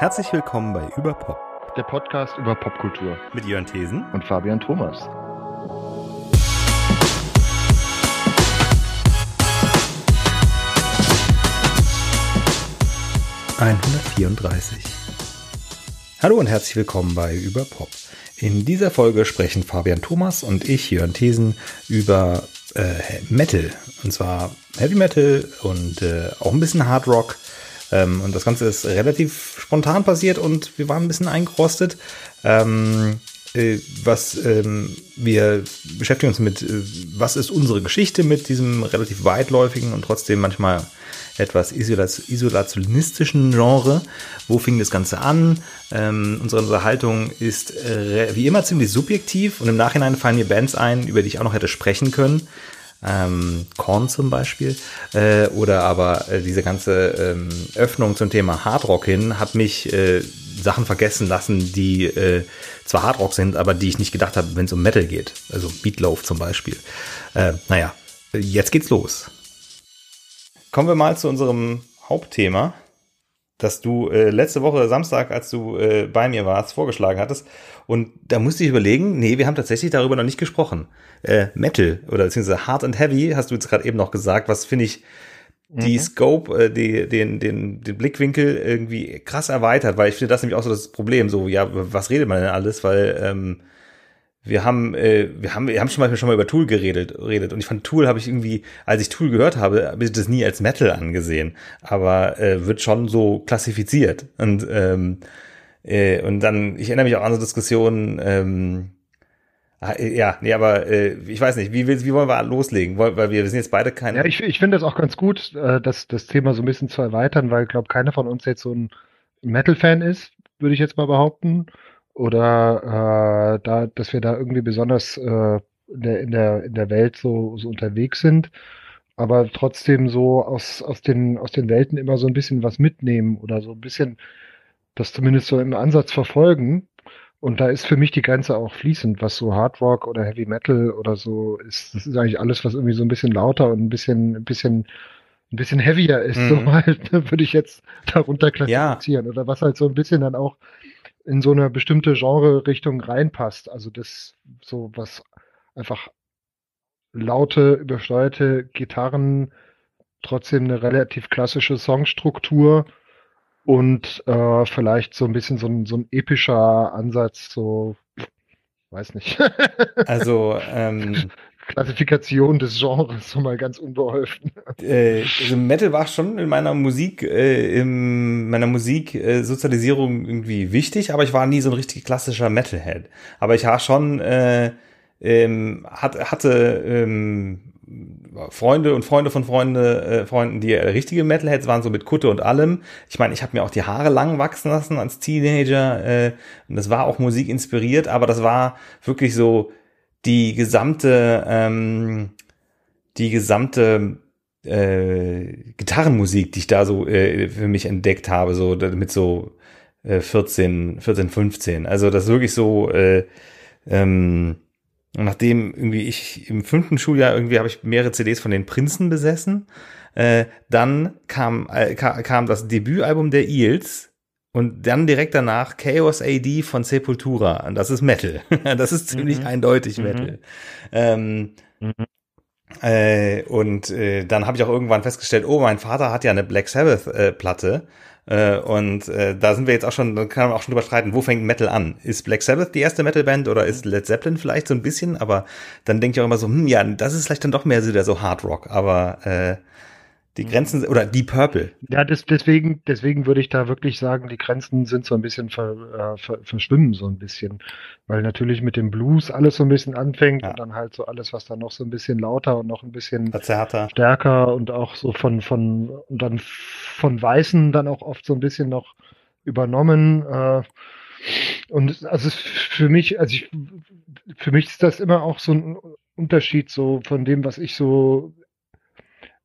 Herzlich willkommen bei Überpop, der Podcast über Popkultur mit Jörn Thesen und Fabian Thomas. ...134. Hallo und herzlich willkommen bei Überpop. In dieser Folge sprechen Fabian Thomas und ich, Jörn Thesen, über äh, Metal. Und zwar Heavy Metal und äh, auch ein bisschen Hard Rock. Ähm, und das Ganze ist relativ spontan passiert und wir waren ein bisschen eingerostet. Ähm, äh, was ähm, wir beschäftigen uns mit, äh, was ist unsere Geschichte mit diesem relativ weitläufigen und trotzdem manchmal etwas isolationistischen Genre. Wo fing das Ganze an? Ähm, unsere Unterhaltung ist äh, wie immer ziemlich subjektiv und im Nachhinein fallen mir Bands ein, über die ich auch noch hätte sprechen können. Ähm, Korn zum Beispiel. Äh, oder aber äh, diese ganze ähm, Öffnung zum Thema Hardrock hin hat mich äh, Sachen vergessen lassen, die äh, zwar Hardrock sind, aber die ich nicht gedacht habe, wenn es um Metal geht. Also Beatloaf zum Beispiel. Äh, naja, jetzt geht's los. Kommen wir mal zu unserem Hauptthema, das du äh, letzte Woche Samstag, als du äh, bei mir warst, vorgeschlagen hattest. Und da musste ich überlegen, nee, wir haben tatsächlich darüber noch nicht gesprochen. Äh, Metal oder beziehungsweise Hard and Heavy, hast du jetzt gerade eben noch gesagt, was finde ich die mhm. Scope, äh, die, den, den, den Blickwinkel irgendwie krass erweitert, weil ich finde das nämlich auch so das Problem, so, ja, was redet man denn alles, weil ähm, wir haben, äh, wir haben, wir haben schon mal, schon mal über Tool geredet, redet. Und ich fand Tool habe ich irgendwie, als ich Tool gehört habe, habe ich das nie als Metal angesehen. Aber äh, wird schon so klassifiziert. Und, ähm, äh, und dann, ich erinnere mich auch an so Diskussionen, ähm, ah, ja, nee, aber äh, ich weiß nicht, wie, wie wollen wir loslegen? Weil, weil wir, sind jetzt beide keine. Ja, ich, ich finde es auch ganz gut, äh, das, das Thema so ein bisschen zu erweitern, weil ich glaube, keiner von uns jetzt so ein Metal-Fan ist, würde ich jetzt mal behaupten oder äh, da, dass wir da irgendwie besonders äh, in, der, in, der, in der Welt so, so unterwegs sind, aber trotzdem so aus, aus, den, aus den Welten immer so ein bisschen was mitnehmen oder so ein bisschen das zumindest so im Ansatz verfolgen. Und da ist für mich die Grenze auch fließend, was so Hard Rock oder Heavy Metal oder so ist. Das ist eigentlich alles, was irgendwie so ein bisschen lauter und ein bisschen, ein bisschen, ein bisschen heavier ist, mhm. so halt, würde ich jetzt darunter klassifizieren. Ja. Oder was halt so ein bisschen dann auch in so eine bestimmte Genre-Richtung reinpasst. Also das so was einfach laute, übersteuerte Gitarren, trotzdem eine relativ klassische Songstruktur und äh, vielleicht so ein bisschen so ein, so ein epischer Ansatz, so weiß nicht. also ähm, Klassifikation des Genres, so mal ganz unbeholfen. Äh, also Metal war schon in meiner Musik, äh, in meiner Musiksozialisierung äh, irgendwie wichtig, aber ich war nie so ein richtig klassischer Metalhead. Aber ich war schon, äh, ähm, hat, hatte ähm, Freunde und Freunde von Freunde, äh, Freunden, die richtige Metalheads waren, so mit Kutte und allem. Ich meine, ich habe mir auch die Haare lang wachsen lassen als Teenager. Äh, und das war auch Musik inspiriert, aber das war wirklich so die gesamte, ähm, die gesamte äh, Gitarrenmusik, die ich da so äh, für mich entdeckt habe, so mit so äh, 14, 14, 15. Also das ist wirklich so, äh, ähm, nachdem irgendwie ich im fünften Schuljahr irgendwie habe ich mehrere CDs von den Prinzen besessen, äh, dann kam, äh, kam das Debütalbum der Eels und dann direkt danach Chaos AD von Sepultura. Und das ist Metal. das ist ziemlich mhm. eindeutig mhm. Metal. Ähm, mhm. äh, und äh, dann habe ich auch irgendwann festgestellt, oh, mein Vater hat ja eine Black Sabbath äh, Platte. Äh, und äh, da sind wir jetzt auch schon, da kann man auch schon drüber streiten, wo fängt Metal an? Ist Black Sabbath die erste Metalband oder ist Led Zeppelin vielleicht so ein bisschen? Aber dann denke ich auch immer so, hm, ja, das ist vielleicht dann doch mehr so der so Hard Rock. Aber äh, die Grenzen oder die Purple. Ja, das, deswegen, deswegen würde ich da wirklich sagen, die Grenzen sind so ein bisschen ver, äh, ver, verschwimmen so ein bisschen, weil natürlich mit dem Blues alles so ein bisschen anfängt ja. und dann halt so alles, was dann noch so ein bisschen lauter und noch ein bisschen Verzerrter. stärker und auch so von von und dann von Weißen dann auch oft so ein bisschen noch übernommen. Äh, und also für mich, also ich, für mich ist das immer auch so ein Unterschied so von dem, was ich so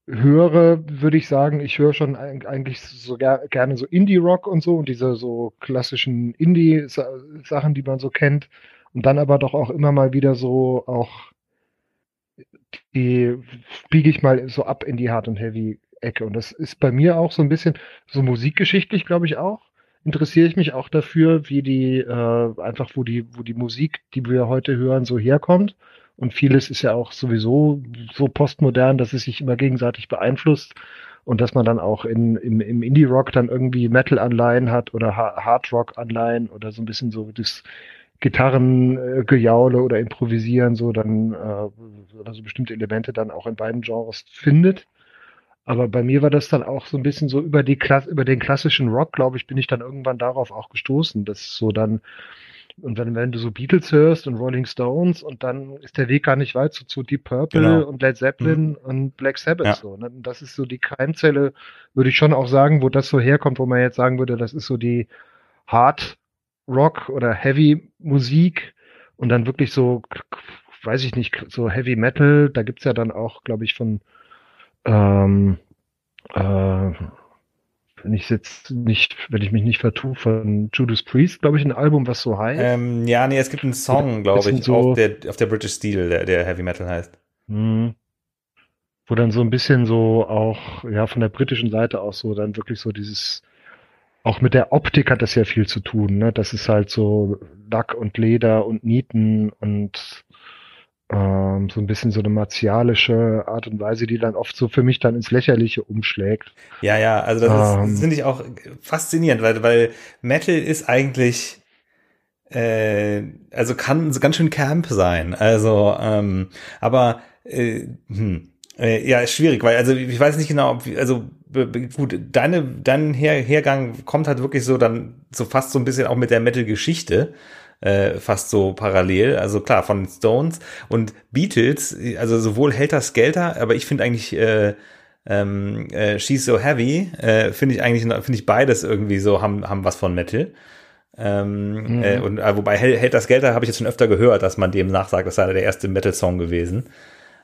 höre, würde ich sagen, ich höre schon eigentlich so ger gerne so Indie-Rock und so und diese so klassischen Indie-Sachen, die man so kennt. Und dann aber doch auch immer mal wieder so auch die biege ich mal so ab in die Hard- und Heavy-Ecke. Und das ist bei mir auch so ein bisschen so musikgeschichtlich, glaube ich auch. interessiere ich mich auch dafür, wie die äh, einfach, wo die, wo die Musik, die wir heute hören, so herkommt. Und vieles ist ja auch sowieso so postmodern, dass es sich immer gegenseitig beeinflusst und dass man dann auch in, im, im Indie-Rock dann irgendwie Metal-Anleihen hat oder Hard-Rock-Anleihen oder so ein bisschen so das Gitarrengejaule oder Improvisieren so dann äh, oder so bestimmte Elemente dann auch in beiden Genres findet. Aber bei mir war das dann auch so ein bisschen so über die Klasse, über den klassischen Rock, glaube ich, bin ich dann irgendwann darauf auch gestoßen, dass so dann und wenn, wenn du so Beatles hörst und Rolling Stones und dann ist der Weg gar nicht weit so zu Deep Purple genau. und Led Zeppelin mhm. und Black Sabbath ja. so. Ne? Und das ist so die Keimzelle, würde ich schon auch sagen, wo das so herkommt, wo man jetzt sagen würde, das ist so die Hard Rock oder Heavy Musik und dann wirklich so, weiß ich nicht, so Heavy Metal, da gibt's ja dann auch, glaube ich, von ähm, äh, wenn ich jetzt nicht, wenn ich mich nicht vertue, von Judas Priest, glaube ich, ein Album, was so heißt. Ähm, ja, nee, es gibt einen Song, glaube ich, so auf, der, auf der British Steel, der, der Heavy Metal heißt. Mh, wo dann so ein bisschen so auch, ja, von der britischen Seite aus so dann wirklich so dieses, auch mit der Optik hat das ja viel zu tun, ne? Das ist halt so Lack und Leder und Nieten und ähm, so ein bisschen so eine martialische Art und Weise, die dann oft so für mich dann ins Lächerliche umschlägt. Ja, ja, also das, ähm, finde ich auch faszinierend, weil, weil Metal ist eigentlich äh, also kann so ganz schön Camp sein. Also, ähm, aber äh, hm, äh, ja, ist schwierig, weil also ich weiß nicht genau, ob also gut, deine dein Her Hergang kommt halt wirklich so dann so fast so ein bisschen auch mit der Metal-Geschichte äh, fast so parallel. Also klar, von Stones und Beatles, also sowohl Helter Skelter, aber ich finde eigentlich äh, ähm, äh, She's So Heavy, äh, finde ich eigentlich, finde ich beides irgendwie so, haben, haben was von Metal. Ähm, mhm. äh, und äh, wobei Helter Skelter habe ich jetzt schon öfter gehört, dass man dem nachsagt, das sei der erste Metal-Song gewesen.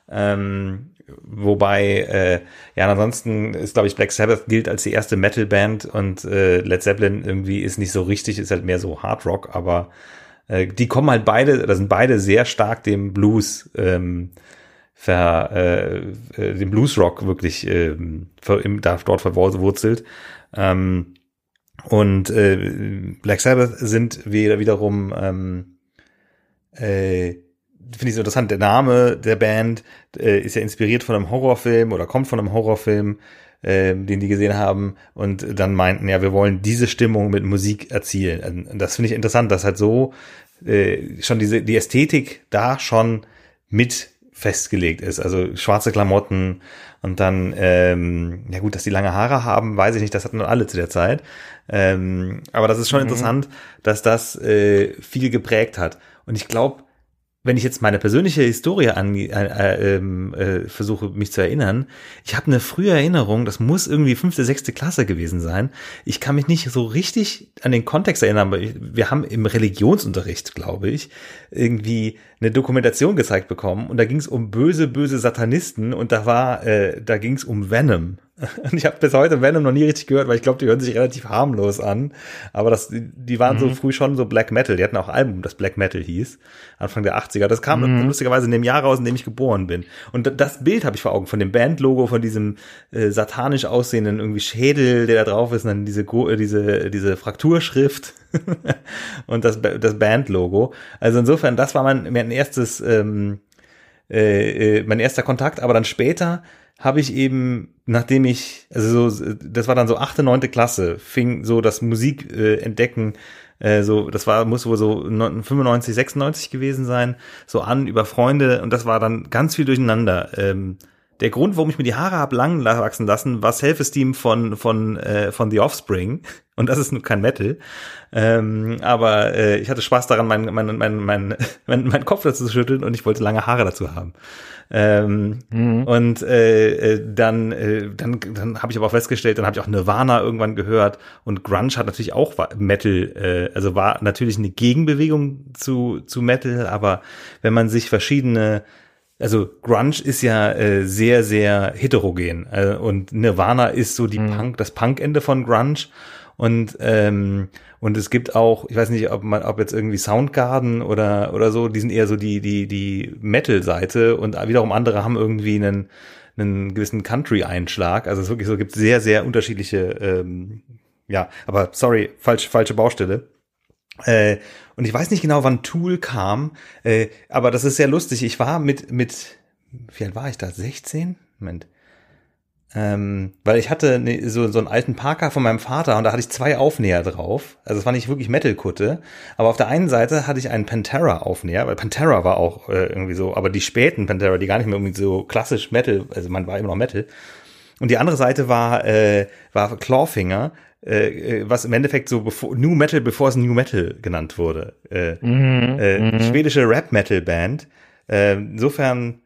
Ähm, wobei, äh, ja, ansonsten ist, glaube ich, Black Sabbath gilt als die erste Metal-Band und äh, Led Zeppelin irgendwie ist nicht so richtig, ist halt mehr so Hard Rock, aber äh, die kommen halt beide, da sind beide sehr stark dem Blues, ähm, ver, äh, äh, dem Bluesrock wirklich ähm, ver, im, da, dort verwurzelt. Ähm, und äh, Black Sabbath sind wieder, wiederum ähm, äh, finde ich so interessant, der Name der Band äh, ist ja inspiriert von einem Horrorfilm oder kommt von einem Horrorfilm äh, den die gesehen haben und dann meinten, ja, wir wollen diese Stimmung mit Musik erzielen. Und das finde ich interessant, dass halt so äh, schon diese die Ästhetik da schon mit festgelegt ist. Also schwarze Klamotten und dann, ähm, ja gut, dass die lange Haare haben, weiß ich nicht, das hatten nur alle zu der Zeit. Ähm, aber das ist schon mhm. interessant, dass das äh, viel geprägt hat. Und ich glaube, wenn ich jetzt meine persönliche Historie an, äh, äh, ähm, äh, versuche, mich zu erinnern, ich habe eine frühe Erinnerung, das muss irgendwie fünfte, sechste Klasse gewesen sein. Ich kann mich nicht so richtig an den Kontext erinnern, aber wir haben im Religionsunterricht, glaube ich, irgendwie eine Dokumentation gezeigt bekommen und da ging es um böse, böse Satanisten und da war, äh, da ging es um Venom. Und ich habe bis heute Venom noch nie richtig gehört, weil ich glaube, die hören sich relativ harmlos an. Aber das, die waren mhm. so früh schon so Black Metal. Die hatten auch ein Album, das Black Metal hieß, Anfang der 80er. Das kam mhm. lustigerweise in dem Jahr raus, in dem ich geboren bin. Und das Bild habe ich vor Augen von dem Bandlogo, von diesem äh, satanisch aussehenden irgendwie Schädel, der da drauf ist, und dann diese, äh, diese, diese Frakturschrift und das, das Bandlogo. Also insofern, das war mein, mein erstes, ähm, äh, äh mein erster Kontakt. Aber dann später habe ich eben, nachdem ich, also so, das war dann so achte, neunte Klasse, fing so das Musik äh, entdecken, äh, so, das war, muss wohl so 95, 96 gewesen sein, so an über Freunde und das war dann ganz viel durcheinander. Ähm, der Grund, warum ich mir die Haare hab lang wachsen lassen, war Self-Esteem von, von, äh, von The Offspring. Und das ist nur kein Metal. Ähm, aber äh, ich hatte Spaß daran, meinen mein, mein, mein, mein, mein Kopf dazu zu schütteln und ich wollte lange Haare dazu haben. Ähm, mhm. Und äh, äh, dann, äh, dann, dann habe ich aber auch festgestellt, dann habe ich auch Nirvana irgendwann gehört und Grunge hat natürlich auch Metal, äh, also war natürlich eine Gegenbewegung zu, zu Metal, aber wenn man sich verschiedene also Grunge ist ja äh, sehr, sehr heterogen äh, und Nirvana ist so die mhm. Punk, das Punk-Ende von Grunge und ähm, und es gibt auch, ich weiß nicht, ob man, ob jetzt irgendwie Soundgarden oder oder so, die sind eher so die die die Metal-Seite und wiederum andere haben irgendwie einen einen gewissen Country-Einschlag. Also es ist wirklich so, gibt sehr sehr unterschiedliche ähm, ja, aber sorry, falsch, falsche Baustelle. Äh, und ich weiß nicht genau, wann Tool kam, äh, aber das ist sehr lustig. Ich war mit, mit, wie alt war ich da? 16? Moment. Ähm, weil ich hatte ne, so, so einen alten Parker von meinem Vater und da hatte ich zwei Aufnäher drauf. Also es war nicht wirklich Metal-Kutte. Aber auf der einen Seite hatte ich einen Pantera-Aufnäher, weil Pantera war auch äh, irgendwie so, aber die späten Pantera, die gar nicht mehr irgendwie so klassisch Metal, also man war immer noch Metal. Und die andere Seite war, äh, war Clawfinger, äh, äh, was im Endeffekt so bevor, New Metal, bevor es New Metal genannt wurde. Äh, mhm, äh, mhm. schwedische Rap-Metal-Band. Äh, insofern,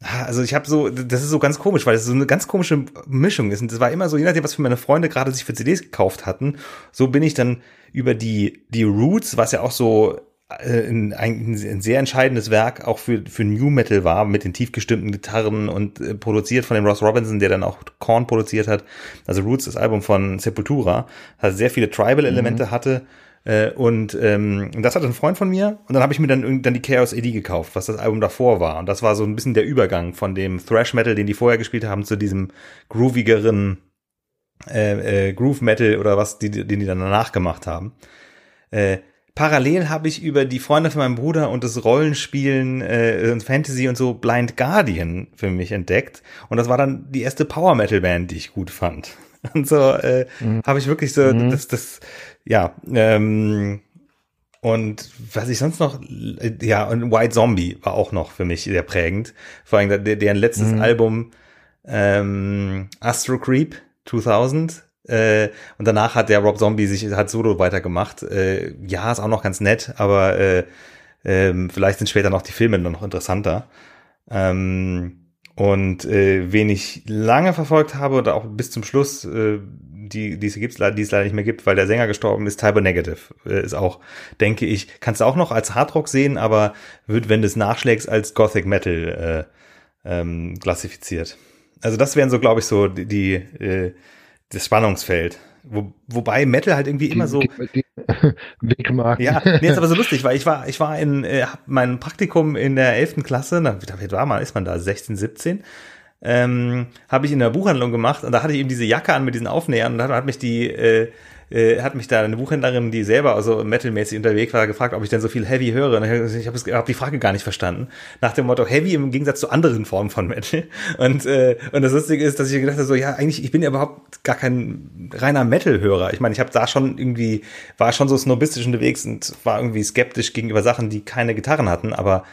also ich habe so, das ist so ganz komisch, weil es so eine ganz komische Mischung ist. Und das war immer so, je nachdem, was für meine Freunde gerade sich für CDs gekauft hatten, so bin ich dann über die, die Roots, was ja auch so ein, ein, sehr entscheidendes Werk auch für, für New Metal war, mit den tiefgestimmten Gitarren und äh, produziert von dem Ross Robinson, der dann auch Korn produziert hat. Also Roots, das Album von Sepultura, hat sehr viele Tribal-Elemente mhm. hatte. Äh, und ähm, das hat ein Freund von mir und dann habe ich mir dann, dann die Chaos AD gekauft, was das Album davor war. Und das war so ein bisschen der Übergang von dem Thrash Metal, den die vorher gespielt haben, zu diesem groovigeren äh, äh, Groove Metal oder was, die, den die dann danach gemacht haben. Äh, parallel habe ich über die Freunde von meinem Bruder und das Rollenspielen äh, und Fantasy und so Blind Guardian für mich entdeckt. Und das war dann die erste Power Metal Band, die ich gut fand. Und so äh, mhm. habe ich wirklich so mhm. das, das, ja, ähm, und was ich sonst noch, ja, und White Zombie war auch noch für mich sehr prägend. Vor allem deren letztes mhm. Album ähm, Astro Creep 2000 äh, und danach hat der Rob Zombie sich hat solo weitergemacht. Äh, ja, ist auch noch ganz nett, aber äh, äh, vielleicht sind später noch die Filme noch interessanter. Ähm, und äh, wen ich lange verfolgt habe und auch bis zum Schluss, äh, die, die, es gibt's, die es leider nicht mehr gibt, weil der Sänger gestorben ist, Tyber Negative. Äh, ist auch, denke ich, kannst du auch noch als Hardrock sehen, aber wird, wenn du es nachschlägst, als Gothic Metal äh, ähm, klassifiziert. Also das wären so, glaube ich, so die, die äh, das Spannungsfeld. Wo, wobei Metal halt irgendwie immer so Wegmarken. Ja, nee, ist aber so lustig, weil ich war, ich war in, äh, hab mein Praktikum in der elften Klasse, na, wie war man, ist man da, 16, 17, ähm, habe ich in der Buchhandlung gemacht und da hatte ich eben diese Jacke an mit diesen Aufnähern und da hat mich die äh, äh, hat mich da eine Buchhändlerin, die selber also metalmäßig unterwegs war, gefragt, ob ich denn so viel Heavy höre. Und ich habe hab die Frage gar nicht verstanden. Nach dem Motto Heavy im Gegensatz zu anderen Formen von Metal. Und, äh, und das Lustige ist, dass ich gedacht habe, so ja, eigentlich, ich bin ja überhaupt gar kein reiner Metal-Hörer. Ich meine, ich habe da schon irgendwie, war schon so snobistisch unterwegs und war irgendwie skeptisch gegenüber Sachen, die keine Gitarren hatten, aber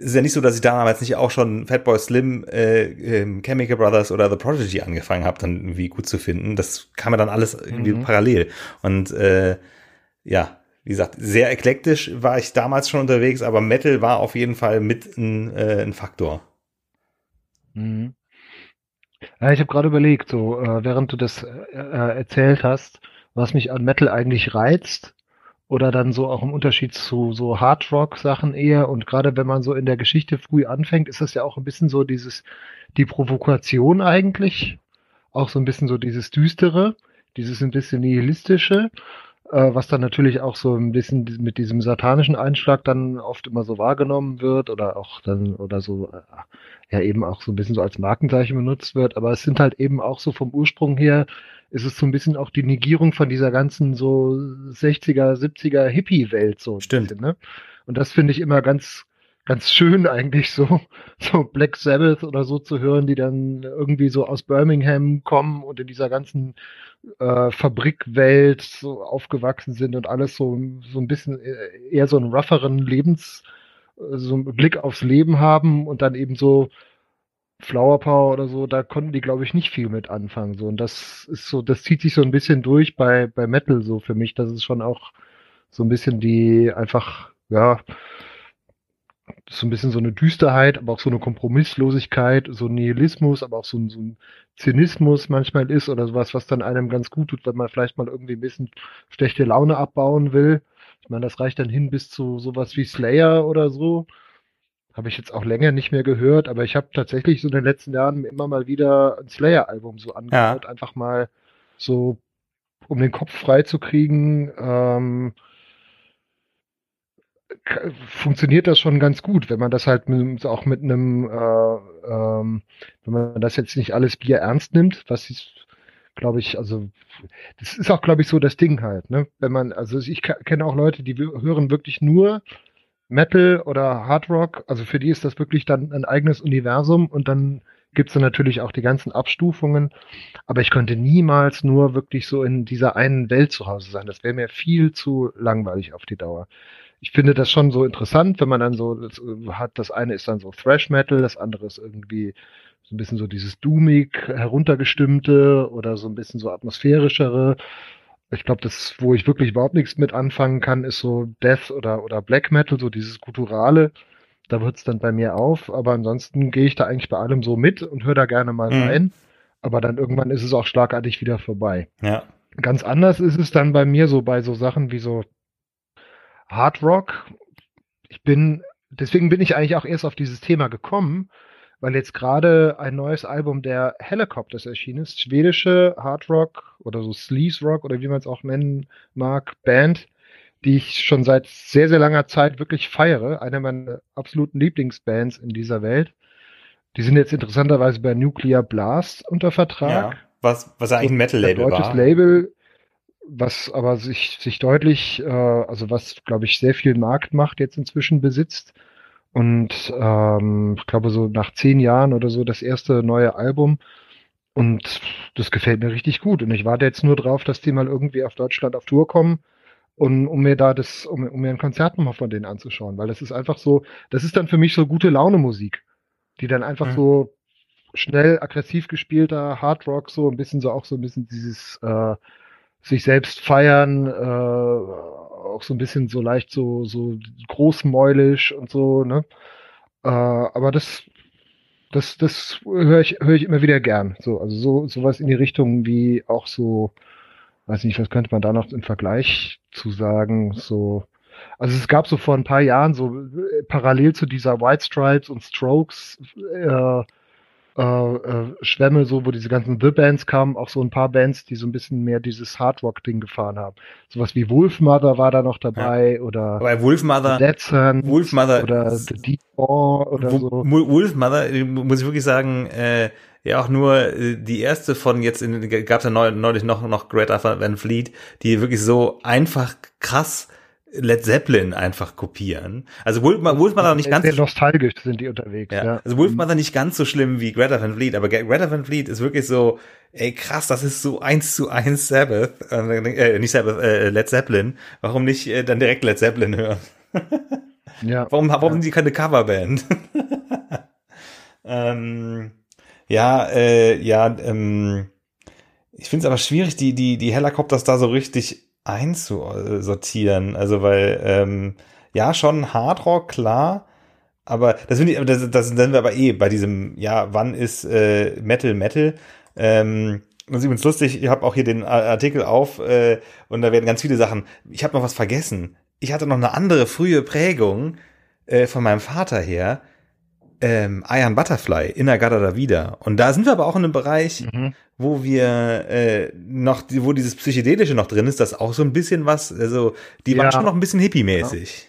ist ja nicht so, dass ich damals nicht auch schon Fatboy Slim, äh, äh, Chemical Brothers oder The Prodigy angefangen habe, dann irgendwie gut zu finden. Das kam mir dann alles irgendwie mhm. parallel. Und äh, ja, wie gesagt, sehr eklektisch war ich damals schon unterwegs, aber Metal war auf jeden Fall mit ein, äh, ein Faktor. Mhm. Ja, ich habe gerade überlegt, so äh, während du das äh, äh, erzählt hast, was mich an Metal eigentlich reizt, oder dann so auch im Unterschied zu so Hardrock-Sachen eher. Und gerade wenn man so in der Geschichte früh anfängt, ist das ja auch ein bisschen so dieses, die Provokation eigentlich, auch so ein bisschen so dieses Düstere, dieses ein bisschen nihilistische, äh, was dann natürlich auch so ein bisschen mit diesem satanischen Einschlag dann oft immer so wahrgenommen wird oder auch dann oder so, äh, ja eben auch so ein bisschen so als Markenzeichen benutzt wird. Aber es sind halt eben auch so vom Ursprung her ist es so ein bisschen auch die Negierung von dieser ganzen so 60er, 70er Hippie-Welt so. Stimmt. Bisschen, ne? Und das finde ich immer ganz, ganz schön eigentlich so, so Black Sabbath oder so zu hören, die dann irgendwie so aus Birmingham kommen und in dieser ganzen äh, Fabrikwelt so aufgewachsen sind und alles so, so ein bisschen eher so einen rougheren Lebens, so einen Blick aufs Leben haben und dann eben so Flower Power oder so, da konnten die, glaube ich, nicht viel mit anfangen. So. Und das ist so, das zieht sich so ein bisschen durch bei, bei Metal so für mich. Das ist schon auch so ein bisschen die einfach, ja, so ein bisschen so eine Düsterheit, aber auch so eine Kompromisslosigkeit, so ein Nihilismus, aber auch so ein, so ein Zynismus manchmal ist oder sowas, was dann einem ganz gut tut, wenn man vielleicht mal irgendwie ein bisschen schlechte Laune abbauen will. Ich meine, das reicht dann hin bis zu sowas wie Slayer oder so. Habe ich jetzt auch länger nicht mehr gehört, aber ich habe tatsächlich so in den letzten Jahren immer mal wieder ein Slayer-Album so angehört, ja. einfach mal so, um den Kopf frei zu kriegen. Ähm, funktioniert das schon ganz gut, wenn man das halt mit, auch mit einem, äh, ähm, wenn man das jetzt nicht alles Bier ernst nimmt, was ich glaube ich, also das ist auch, glaube ich, so das Ding halt, ne? Wenn man, also ich kenne auch Leute, die hören wirklich nur Metal oder Hard Rock, also für die ist das wirklich dann ein eigenes Universum und dann gibt's dann natürlich auch die ganzen Abstufungen, aber ich könnte niemals nur wirklich so in dieser einen Welt zu Hause sein. Das wäre mir viel zu langweilig auf die Dauer. Ich finde das schon so interessant, wenn man dann so das hat, das eine ist dann so Thrash Metal, das andere ist irgendwie so ein bisschen so dieses Doomig heruntergestimmte oder so ein bisschen so atmosphärischere ich glaube, das, wo ich wirklich überhaupt nichts mit anfangen kann, ist so Death oder, oder Black Metal, so dieses Gutturale. Da hört es dann bei mir auf. Aber ansonsten gehe ich da eigentlich bei allem so mit und höre da gerne mal mhm. rein. Aber dann irgendwann ist es auch schlagartig wieder vorbei. Ja. Ganz anders ist es dann bei mir so bei so Sachen wie so Hard Rock. Ich bin, deswegen bin ich eigentlich auch erst auf dieses Thema gekommen, weil jetzt gerade ein neues Album der Helicopters erschienen ist, schwedische Hard Rock oder so Sleaze Rock oder wie man es auch nennen mag, Band, die ich schon seit sehr, sehr langer Zeit wirklich feiere. Eine meiner absoluten Lieblingsbands in dieser Welt. Die sind jetzt interessanterweise bei Nuclear Blast unter Vertrag. Ja, was, was eigentlich ein Metal-Label war. deutsches Label, was aber sich, sich deutlich, äh, also was, glaube ich, sehr viel Marktmacht jetzt inzwischen besitzt und ähm, ich glaube so nach zehn Jahren oder so das erste neue Album. Und das gefällt mir richtig gut. Und ich warte jetzt nur drauf, dass die mal irgendwie auf Deutschland auf Tour kommen und um mir da das, um, um mir ein Konzert nochmal von denen anzuschauen. Weil das ist einfach so, das ist dann für mich so gute Laune Musik, die dann einfach mhm. so schnell, aggressiv gespielter Hard Rock, so ein bisschen so auch so ein bisschen dieses äh, sich selbst feiern, äh, auch so ein bisschen so leicht so, so großmäulisch und so, ne? Äh, aber das, das, das höre ich, höre ich immer wieder gern. So, also so, sowas in die Richtung wie auch so, weiß nicht, was könnte man da noch im Vergleich zu sagen, so, also es gab so vor ein paar Jahren so äh, parallel zu dieser White Stripes und Strokes äh, äh, äh, Schwämme, so wo diese ganzen The Bands kamen, auch so ein paar Bands, die so ein bisschen mehr dieses Hard Rock Ding gefahren haben. Sowas wie Wolfmother war da noch dabei ja. oder Aber Wolfmother, Dead Sun Wolfmother oder The Deep War oder so. Wolfmother, muss ich wirklich sagen, äh, ja auch nur äh, die erste von jetzt in gab es ja neulich noch noch Greta Van Fleet, die wirklich so einfach krass Led Zeppelin einfach kopieren. Also Wolf, Wolfmother nicht ganz sehr nostalgisch sind die unterwegs. Ja. ja. Also Wolfmother nicht ganz so schlimm wie Greta Van Fleet, aber Greta Van Fleet ist wirklich so, ey krass, das ist so eins zu eins Sabbath, äh, nicht Sabbath, äh, Led Zeppelin. Warum nicht äh, dann direkt Led Zeppelin hören? ja. Warum, warum ja. die keine Coverband? ähm, ja, äh, ja, ähm, ich finde es aber schwierig, die die die Helikopters da so richtig einzusortieren. Also weil, ähm, ja, schon Hardrock, klar, aber das finde ich, das, das sind wir aber eh bei diesem, ja, wann ist äh, Metal Metal? Ähm, und ist übrigens lustig, ich habe auch hier den Artikel auf äh, und da werden ganz viele Sachen. Ich habe noch was vergessen. Ich hatte noch eine andere frühe Prägung äh, von meinem Vater her ähm, Iron Butterfly, Inagada da wieder. Und da sind wir aber auch in einem Bereich, mhm. Wo wir äh, noch, wo dieses Psychedelische noch drin ist, das auch so ein bisschen was, also die ja. waren schon noch ein bisschen hippie-mäßig.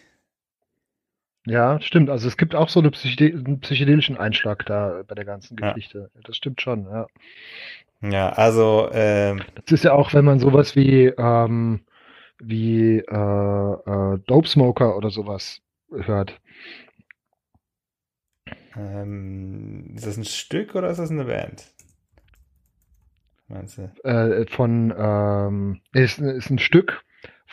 Ja. ja. stimmt. Also es gibt auch so eine Psychede einen psychedelischen Einschlag da bei der ganzen Geschichte. Ja. Das stimmt schon, ja. Ja, also ähm, das ist ja auch, wenn man sowas wie ähm, wie äh, äh, Dope Smoker oder sowas hört ähm, ist das ein Stück oder ist das eine Band? Meinst du? Äh, von, ähm, ist, ist ein Stück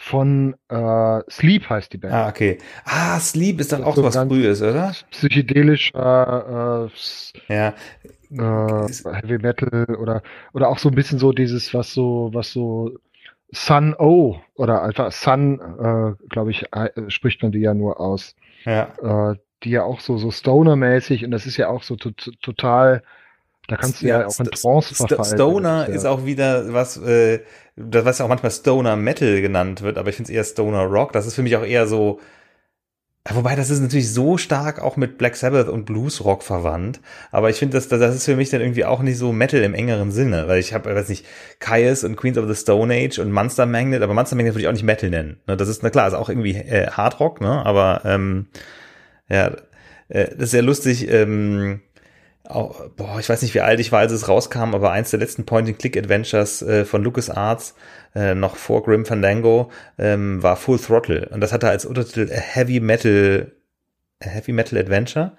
von äh, Sleep heißt die Band. Ah, okay. Ah, Sleep ist dann auch so was Frühes, oder? Psychedelisch, äh, ja. Äh, Heavy Metal oder oder auch so ein bisschen so dieses, was so, was so Sun O oder einfach Sun, äh, glaube ich, äh, spricht man die ja nur aus. Ja. Die ja auch so, so Stoner-mäßig und das ist ja auch so total, da kannst du ja, ja auch in Trance verfallen. Stoner ist auch wieder was, äh, das was ja auch manchmal Stoner Metal genannt wird, aber ich finde es eher Stoner Rock. Das ist für mich auch eher so, Wobei, das ist natürlich so stark auch mit Black Sabbath und Blues Rock verwandt. Aber ich finde, das, das ist für mich dann irgendwie auch nicht so Metal im engeren Sinne. Weil ich habe, weiß nicht, Caius und Queens of the Stone Age und Monster Magnet, aber Monster Magnet würde ich auch nicht Metal nennen. Ne, das ist, na klar, ist auch irgendwie äh, Hard Rock, ne? Aber ähm, ja, äh, das ist sehr lustig. Ähm, auch, boah, ich weiß nicht, wie alt ich war, als es rauskam, aber eins der letzten Point-and-Click-Adventures äh, von LucasArts, äh, noch vor Grim Fandango, ähm, war Full Throttle. Und das hatte als Untertitel A Heavy Metal, A Heavy Metal Adventure,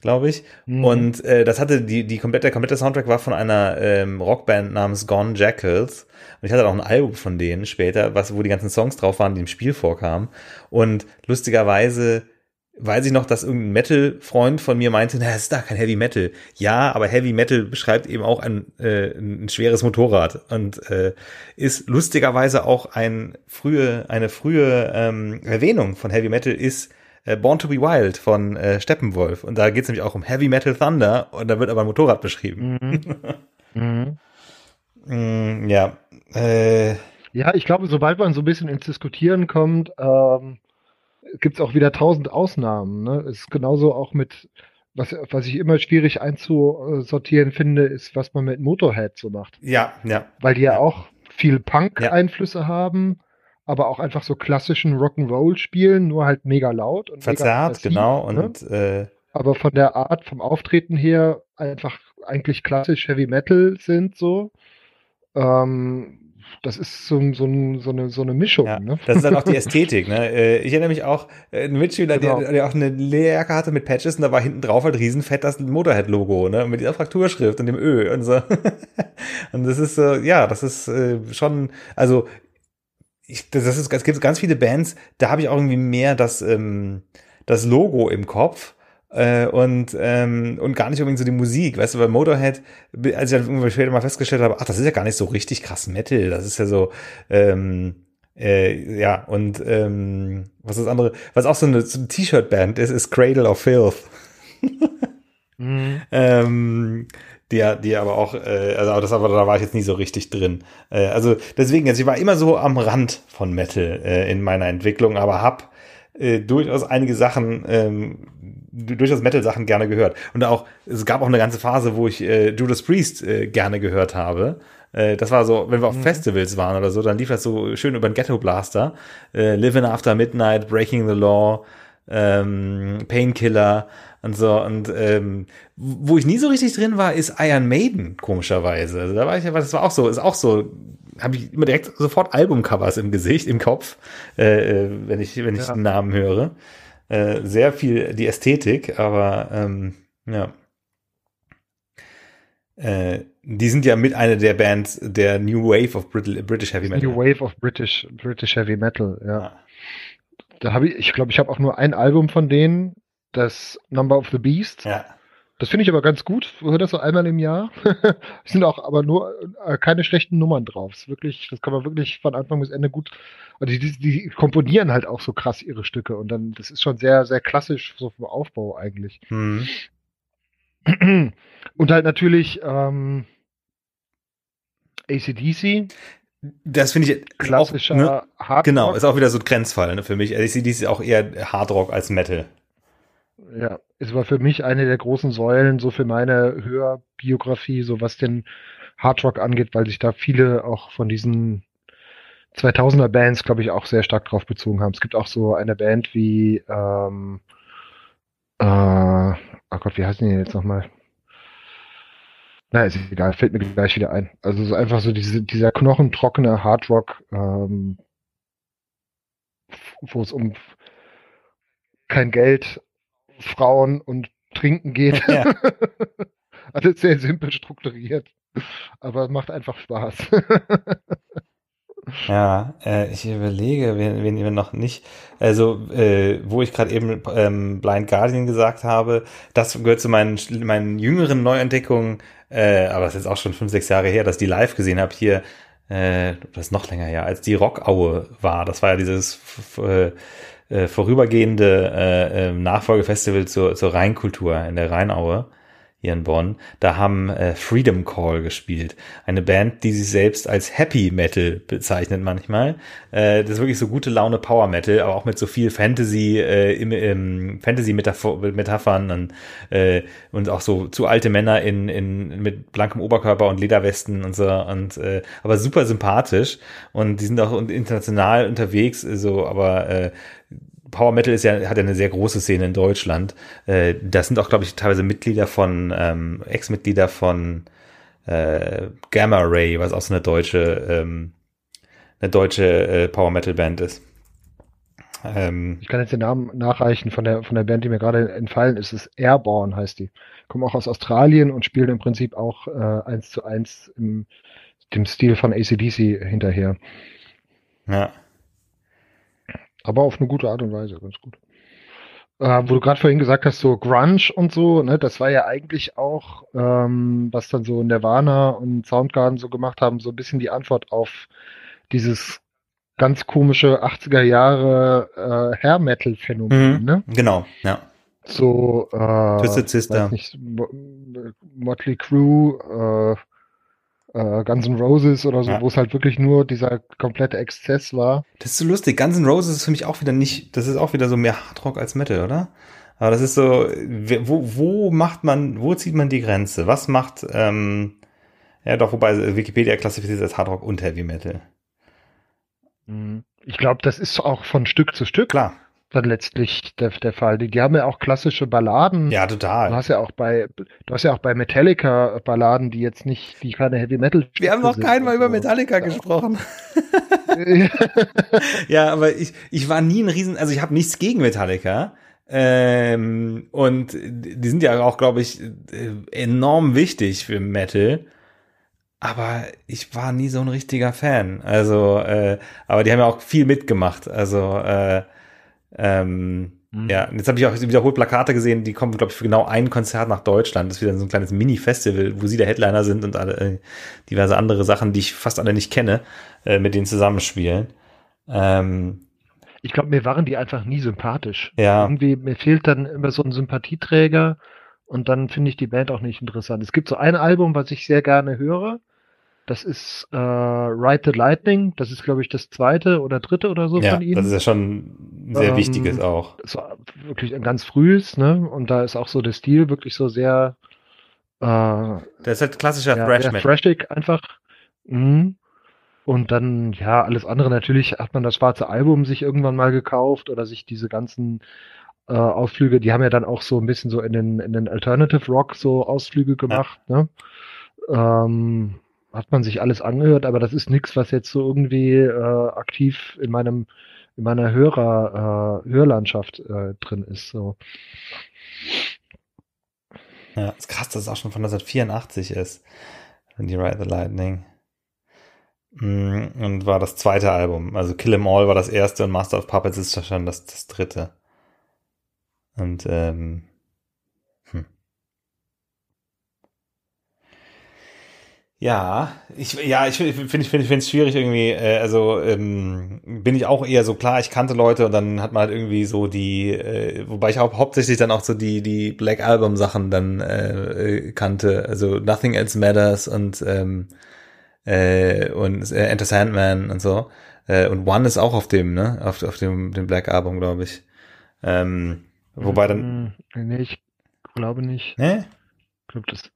glaube ich. Mhm. Und äh, das hatte die, die komplette, der komplette Soundtrack war von einer ähm, Rockband namens Gone Jackals. Und ich hatte auch ein Album von denen später, was, wo die ganzen Songs drauf waren, die im Spiel vorkamen. Und lustigerweise weiß ich noch, dass irgendein Metal-Freund von mir meinte, na, es ist da kein Heavy Metal. Ja, aber Heavy Metal beschreibt eben auch ein, äh, ein schweres Motorrad und äh, ist lustigerweise auch ein frühe, eine frühe ähm, Erwähnung von Heavy Metal ist äh, Born to be Wild von äh, Steppenwolf. Und da geht es nämlich auch um Heavy Metal Thunder und da wird aber ein Motorrad beschrieben. Mhm. mhm. mm, ja. Äh, ja, ich glaube, sobald man so ein bisschen ins Diskutieren kommt, ähm, gibt es auch wieder tausend Ausnahmen. Ne? Es ist genauso auch mit, was, was ich immer schwierig einzusortieren finde, ist, was man mit Motorhead so macht. Ja, ja. Weil die ja, ja auch viel Punk-Einflüsse ja. haben, aber auch einfach so klassischen Rock'n'Roll spielen, nur halt mega laut und verzerrt, mega genau. Ne? Und äh, aber von der Art, vom Auftreten her einfach eigentlich klassisch Heavy Metal sind so. Ähm, das ist so, so, so, eine, so eine Mischung. Ja, ne? Das ist dann auch die Ästhetik. Ne? Äh, ich erinnere mich auch, äh, ein Mitschüler, genau. der, der auch eine Lehrjacke hatte mit Patches und da war hinten drauf halt riesenfett das Motorhead-Logo, ne? mit dieser Frakturschrift und dem Ö und so. und das ist so, ja, das ist äh, schon, also ich, das ist, es gibt ganz viele Bands, da habe ich auch irgendwie mehr das, ähm, das Logo im Kopf äh, und, ähm, und gar nicht unbedingt so die Musik. Weißt du, bei Motorhead, als ich dann irgendwie später mal festgestellt habe, ach, das ist ja gar nicht so richtig krass Metal. Das ist ja so, ähm, äh, ja, und ähm, was ist das andere, was auch so eine, so eine T-Shirt-Band ist, ist Cradle of Filth. mhm. ähm, die, die aber auch, äh, also das aber da war ich jetzt nie so richtig drin. Äh, also deswegen, also ich war immer so am Rand von Metal äh, in meiner Entwicklung, aber hab äh, durchaus einige Sachen, ähm, durchaus Metal-Sachen gerne gehört. Und auch, es gab auch eine ganze Phase, wo ich äh, Judas Priest äh, gerne gehört habe. Äh, das war so, wenn wir auf mhm. Festivals waren oder so, dann lief das so schön über den Ghetto Blaster. Äh, Living After Midnight, Breaking the Law, ähm, Painkiller und so. Und ähm, wo ich nie so richtig drin war, ist Iron Maiden, komischerweise. Also da war ich, aber das war auch so, ist auch so habe ich immer direkt sofort Albumcovers im Gesicht, im Kopf, äh, äh, wenn ich, wenn ich ja. den Namen höre. Äh, sehr viel die Ästhetik, aber ähm, ja. Äh, die sind ja mit einer der Bands der New Wave of Brit British Heavy Metal. New Wave of British British Heavy Metal, ja. ja. Da habe ich, ich glaube, ich habe auch nur ein Album von denen, das Number of the Beast. Ja. Das finde ich aber ganz gut. Wir hören das so einmal im Jahr. es sind auch aber nur äh, keine schlechten Nummern drauf. Das, wirklich, das kann man wirklich von Anfang bis Ende gut. Also die, die, komponieren halt auch so krass ihre Stücke und dann, das ist schon sehr, sehr klassisch so vom Aufbau eigentlich. Mhm. Und halt natürlich ähm, ACDC. Das finde ich klassischer auch, ne? Hardrock. Genau, ist auch wieder so ein Grenzfall ne, für mich. ACDC ist auch eher Hardrock als Metal. Ja, es war für mich eine der großen Säulen, so für meine Hörbiografie, so was den Hardrock angeht, weil sich da viele auch von diesen 2000er Bands, glaube ich, auch sehr stark drauf bezogen haben. Es gibt auch so eine Band wie, ähm, äh, oh Gott, wie heißen die jetzt nochmal? Na, ist egal, fällt mir gleich wieder ein. Also so einfach so diese, dieser knochentrockene Hardrock, ähm, wo es um kein Geld, Frauen und Trinken geht. Ja. Alles sehr simpel strukturiert. Aber macht einfach Spaß. ja, äh, ich überlege, wen, wen wir noch nicht. Also, äh, wo ich gerade eben ähm, Blind Guardian gesagt habe, das gehört zu meinen, meinen jüngeren Neuentdeckungen, äh, aber das ist jetzt auch schon fünf, sechs Jahre her, dass die live gesehen habe hier. Äh, das ist noch länger her, als die Rockaue war. Das war ja dieses äh, vorübergehende äh, äh, Nachfolgefestival zur, zur Rheinkultur in der Rheinaue hier in Bonn. Da haben äh, Freedom Call gespielt. Eine Band, die sich selbst als Happy Metal bezeichnet manchmal. Äh, das ist wirklich so gute Laune Power Metal, aber auch mit so viel Fantasy, äh, im, im Fantasy-Metaphern und, äh, und auch so zu alte Männer in, in, mit blankem Oberkörper und Lederwesten und so. Und äh, aber super sympathisch. Und die sind auch international unterwegs, so, aber äh, Power Metal ist ja, hat ja eine sehr große Szene in Deutschland. Äh, das sind auch, glaube ich, teilweise Mitglieder von, ähm, Ex-Mitglieder von äh, Gamma Ray, was auch so eine deutsche, ähm, eine deutsche äh, Power Metal Band ist. Ähm, ich kann jetzt den Namen nachreichen von der, von der Band, die mir gerade entfallen ist. Es ist Airborne, heißt die. Kommen auch aus Australien und spielen im Prinzip auch äh, eins zu eins im dem Stil von ACDC hinterher. Ja. Aber auf eine gute Art und Weise, ganz gut. Äh, wo du gerade vorhin gesagt hast, so Grunge und so, ne, das war ja eigentlich auch, ähm, was dann so Nirvana und Soundgarden so gemacht haben, so ein bisschen die Antwort auf dieses ganz komische 80er Jahre äh, Hair Metal Phänomen, mhm, ne? Genau, ja. So äh, Twisted Sister. Nicht, Motley Crue, äh, äh, Guns N' Roses oder so, ja. wo es halt wirklich nur dieser komplette Exzess war. Das ist so lustig. Guns N' Roses ist für mich auch wieder nicht, das ist auch wieder so mehr Hardrock als Metal, oder? Aber das ist so, wo, wo macht man, wo zieht man die Grenze? Was macht, ähm, ja doch, wobei Wikipedia klassifiziert als Hardrock und Heavy Metal. Mhm. Ich glaube, das ist auch von Stück zu Stück. Klar dann letztlich der, der Fall. Die, die haben ja auch klassische Balladen. Ja, total. Du hast ja auch bei, du hast ja auch bei Metallica Balladen, die jetzt nicht, die keine Heavy Metal Wir haben noch kein Mal über Metallica ja. gesprochen. ja, aber ich, ich war nie ein Riesen, also ich habe nichts gegen Metallica. Ähm, und die sind ja auch, glaube ich, enorm wichtig für Metal. Aber ich war nie so ein richtiger Fan. Also, äh, aber die haben ja auch viel mitgemacht. Also, äh, ähm, mhm. Ja, jetzt habe ich auch wiederholt Plakate gesehen, die kommen, glaube ich, für genau ein Konzert nach Deutschland. Das ist wieder so ein kleines Mini-Festival, wo sie der Headliner sind und alle, äh, diverse andere Sachen, die ich fast alle nicht kenne, äh, mit denen zusammenspielen. Ähm, ich glaube, mir waren die einfach nie sympathisch. Ja. Irgendwie, mir fehlt dann immer so ein Sympathieträger und dann finde ich die Band auch nicht interessant. Es gibt so ein Album, was ich sehr gerne höre. Das ist äh, Ride the Lightning. Das ist, glaube ich, das zweite oder dritte oder so ja, von ihnen. Das ist ja schon ein sehr ähm, wichtiges auch. Das war wirklich ein ganz frühes, ne? Und da ist auch so der Stil wirklich so sehr. Äh, das ist halt klassischer ja, Thrash Metal. Thrashig einfach. Mhm. Und dann, ja, alles andere natürlich hat man das schwarze Album sich irgendwann mal gekauft oder sich diese ganzen äh, Ausflüge, die haben ja dann auch so ein bisschen so in den, in den Alternative Rock so Ausflüge gemacht, ja. ne? Ähm, hat man sich alles angehört, aber das ist nichts, was jetzt so irgendwie äh, aktiv in meinem in meiner Hörer äh, Hörlandschaft äh, drin ist. So. Ja, ist krass, dass es auch schon von 1984 ist. Die Ride the Lightning. Mm, und war das zweite Album. Also Kill 'Em All war das erste und Master of Puppets ist schon das, das dritte. Und ähm, Ja, ich ja, ich finde finde ich finde es schwierig irgendwie, äh, also ähm, bin ich auch eher so klar, ich kannte Leute und dann hat man halt irgendwie so die äh, wobei ich auch hauptsächlich dann auch so die die Black Album Sachen dann äh, kannte, also Nothing Else Matters und ähm, äh, und äh, Enter Sandman und so. Äh, und One ist auch auf dem, ne? Auf, auf dem, dem Black Album, glaube ich. Ähm, wobei dann. Nee, ich glaube nicht. Ne? Ich glaube, das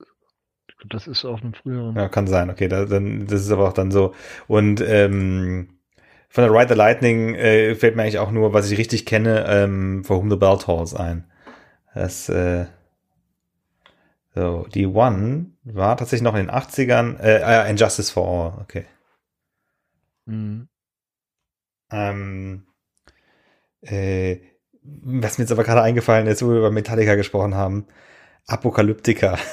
das ist auf einem früheren. Ja, kann sein. Okay, da, dann, das ist aber auch dann so. Und ähm, von der Ride the Lightning äh, fällt mir eigentlich auch nur, was ich richtig kenne, ähm, For Whom the Bell Tolls ein. Das, äh, so, die One war tatsächlich noch in den 80ern, äh, äh, Injustice for All, okay. Mhm. Ähm, äh, was mir jetzt aber gerade eingefallen ist, wo wir über Metallica gesprochen haben, Apokalyptika.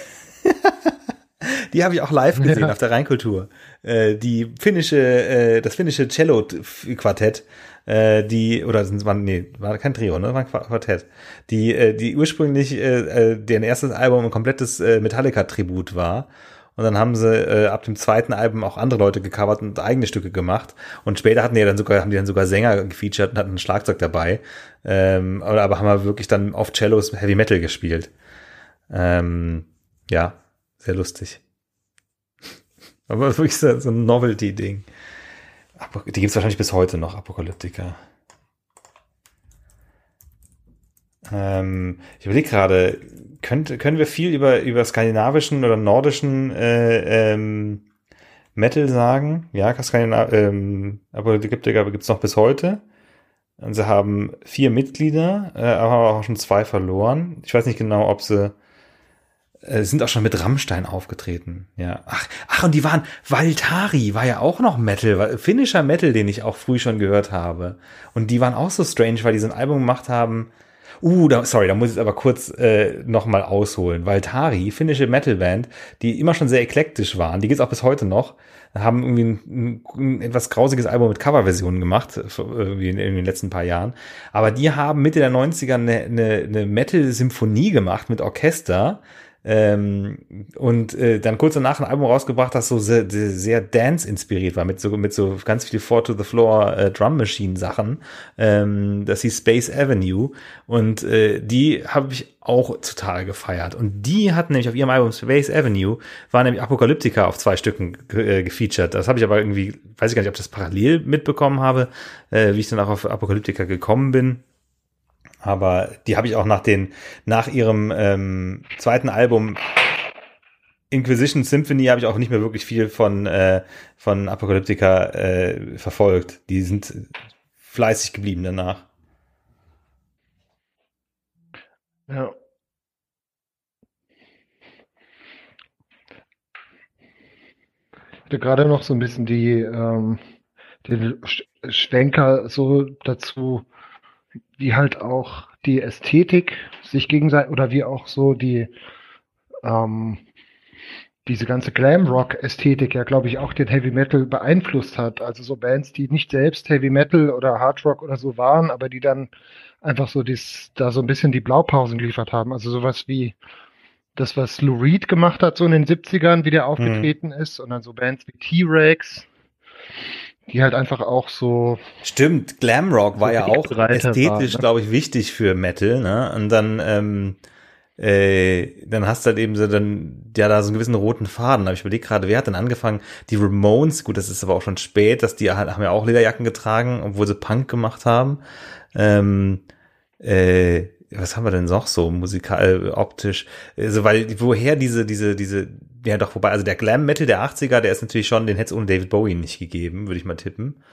Die habe ich auch live gesehen ja. auf der Rheinkultur. Äh, die finnische, äh, das finnische Cello-Quartett, äh, die, oder sind waren, nee, war kein Trio, ne? War ein Quartett. Die, äh, die ursprünglich äh, äh, deren erstes Album ein komplettes äh, Metallica-Tribut war. Und dann haben sie äh, ab dem zweiten Album auch andere Leute gecovert und eigene Stücke gemacht. Und später hatten die dann sogar, haben die dann sogar Sänger gefeatured und hatten ein Schlagzeug dabei. Ähm, aber, aber haben wir wirklich dann auf Cellos Heavy Metal gespielt. Ähm, ja, sehr lustig. Aber wirklich so, ein Novelty-Ding. Die gibt es wahrscheinlich bis heute noch, Apokalyptika. Ähm, ich überlege gerade, können wir viel über, über skandinavischen oder nordischen äh, ähm, Metal sagen? Ja, ähm, Apokalyptika gibt es noch bis heute. Und sie haben vier Mitglieder, äh, aber auch schon zwei verloren. Ich weiß nicht genau, ob sie äh, sind auch schon mit Rammstein aufgetreten. Ja. Ach, ach, und die waren, Valtari war ja auch noch Metal, finnischer Metal, den ich auch früh schon gehört habe. Und die waren auch so strange, weil die so ein Album gemacht haben. Uh, da, sorry, da muss ich aber kurz äh, nochmal ausholen. Valtari, finnische Metalband, die immer schon sehr eklektisch waren, die gibt's auch bis heute noch, haben irgendwie ein, ein etwas grausiges Album mit Coverversionen gemacht, irgendwie in, in, den letzten paar Jahren. Aber die haben Mitte der 90er eine, eine, eine Metal-Symphonie gemacht mit Orchester ähm, und äh, dann kurz danach ein Album rausgebracht, das so sehr, sehr Dance inspiriert war, mit so, mit so ganz viel Four to the Floor äh, Drum Machine Sachen. Ähm, das hieß Space Avenue. Und äh, die habe ich auch total gefeiert. Und die hatten nämlich auf ihrem Album Space Avenue, war nämlich Apokalyptika auf zwei Stücken äh, gefeatured. Das habe ich aber irgendwie, weiß ich gar nicht, ob ich das parallel mitbekommen habe, äh, wie ich dann auch auf Apokalyptika gekommen bin. Aber die habe ich auch nach den, nach ihrem ähm, zweiten Album Inquisition Symphony habe ich auch nicht mehr wirklich viel von, äh, von Apokalyptica äh, verfolgt. Die sind fleißig geblieben danach. Ja. Ich hatte gerade noch so ein bisschen die, ähm, den Schwenker so dazu, wie halt auch die Ästhetik sich gegenseitig oder wie auch so die ähm, diese ganze Glam-Rock-Ästhetik ja, glaube ich, auch den Heavy Metal beeinflusst hat. Also so Bands, die nicht selbst Heavy Metal oder Hard Rock oder so waren, aber die dann einfach so dies, da so ein bisschen die Blaupausen geliefert haben. Also sowas wie das, was Lou Reed gemacht hat, so in den 70ern, wie der aufgetreten mhm. ist, und dann so Bands wie T-Rex, die halt einfach auch so. Stimmt, Glamrock so war ja auch ästhetisch, ne? glaube ich, wichtig für Metal, ne? Und dann, ähm, äh, dann hast du halt eben so dann, ja, da so einen gewissen roten Faden. Aber ich überlege gerade, wer hat denn angefangen? Die Ramones, gut, das ist aber auch schon spät, dass die halt, haben ja auch Lederjacken getragen, obwohl sie Punk gemacht haben. Ähm, äh, was haben wir denn noch so musikal, äh, optisch? Also, weil, woher diese, diese, diese, ja doch, wobei, also der Glam Metal der 80er, der ist natürlich schon, den hätte es ohne David Bowie nicht gegeben, würde ich mal tippen.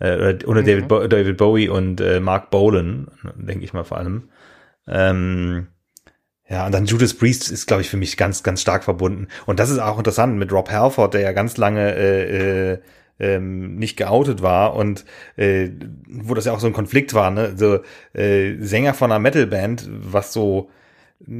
Äh, ohne mhm. David, Bo David Bowie und äh, Mark Bolan, denke ich mal vor allem. Ähm, ja, und dann Judas Priest ist, glaube ich, für mich ganz, ganz stark verbunden. Und das ist auch interessant mit Rob Halford, der ja ganz lange äh, äh, ähm, nicht geoutet war und äh, wo das ja auch so ein Konflikt war, ne? So äh, Sänger von einer Metalband, was so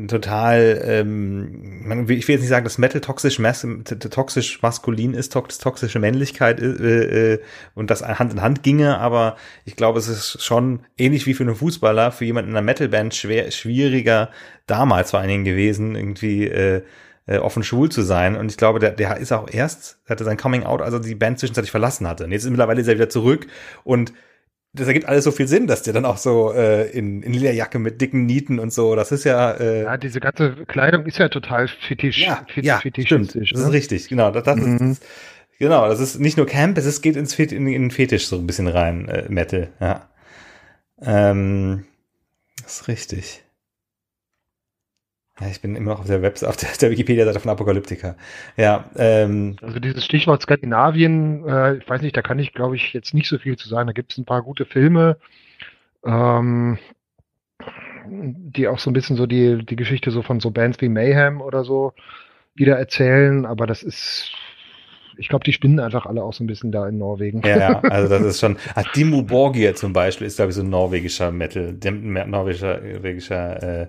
total, ähm, ich will jetzt nicht sagen, dass Metal toxisch, mas toxisch maskulin ist, tox toxische Männlichkeit äh, äh, und das Hand in Hand ginge, aber ich glaube, es ist schon ähnlich wie für einen Fußballer, für jemanden in einer Metalband schwer, schwieriger damals vor allen Dingen gewesen, irgendwie äh, äh, offen schwul zu sein. Und ich glaube, der, der ist auch erst, hatte sein Coming Out, als er die Band zwischenzeitlich verlassen hatte. Und jetzt ist mittlerweile ist er wieder zurück und das ergibt alles so viel Sinn, dass der dann auch so äh, in, in Lederjacke mit dicken Nieten und so, das ist ja. Äh, ja, diese ganze Kleidung ist ja total fetisch. Ja, fetisch, ja stimmt. Das ist ne? richtig, genau. Das, das mhm. ist, genau, das ist nicht nur Camp, es ist, geht ins Fet in, in Fetisch so ein bisschen rein, äh, Metal, ja. Ähm, das ist richtig. Ja, ich bin immer noch auf der Website, auf der, der Wikipedia-Seite von Apokalyptika. Ja, ähm, also dieses Stichwort Skandinavien, äh, ich weiß nicht, da kann ich, glaube ich, jetzt nicht so viel zu sagen. Da gibt es ein paar gute Filme, ähm, die auch so ein bisschen so die, die Geschichte so von so Bands wie Mayhem oder so wieder erzählen, aber das ist, ich glaube, die spinnen einfach alle auch so ein bisschen da in Norwegen. Ja, ja also das ist schon, ah, Dimmu Borgir zum Beispiel ist, glaube ich, so ein norwegischer Metal, norwegischer, norwegischer äh,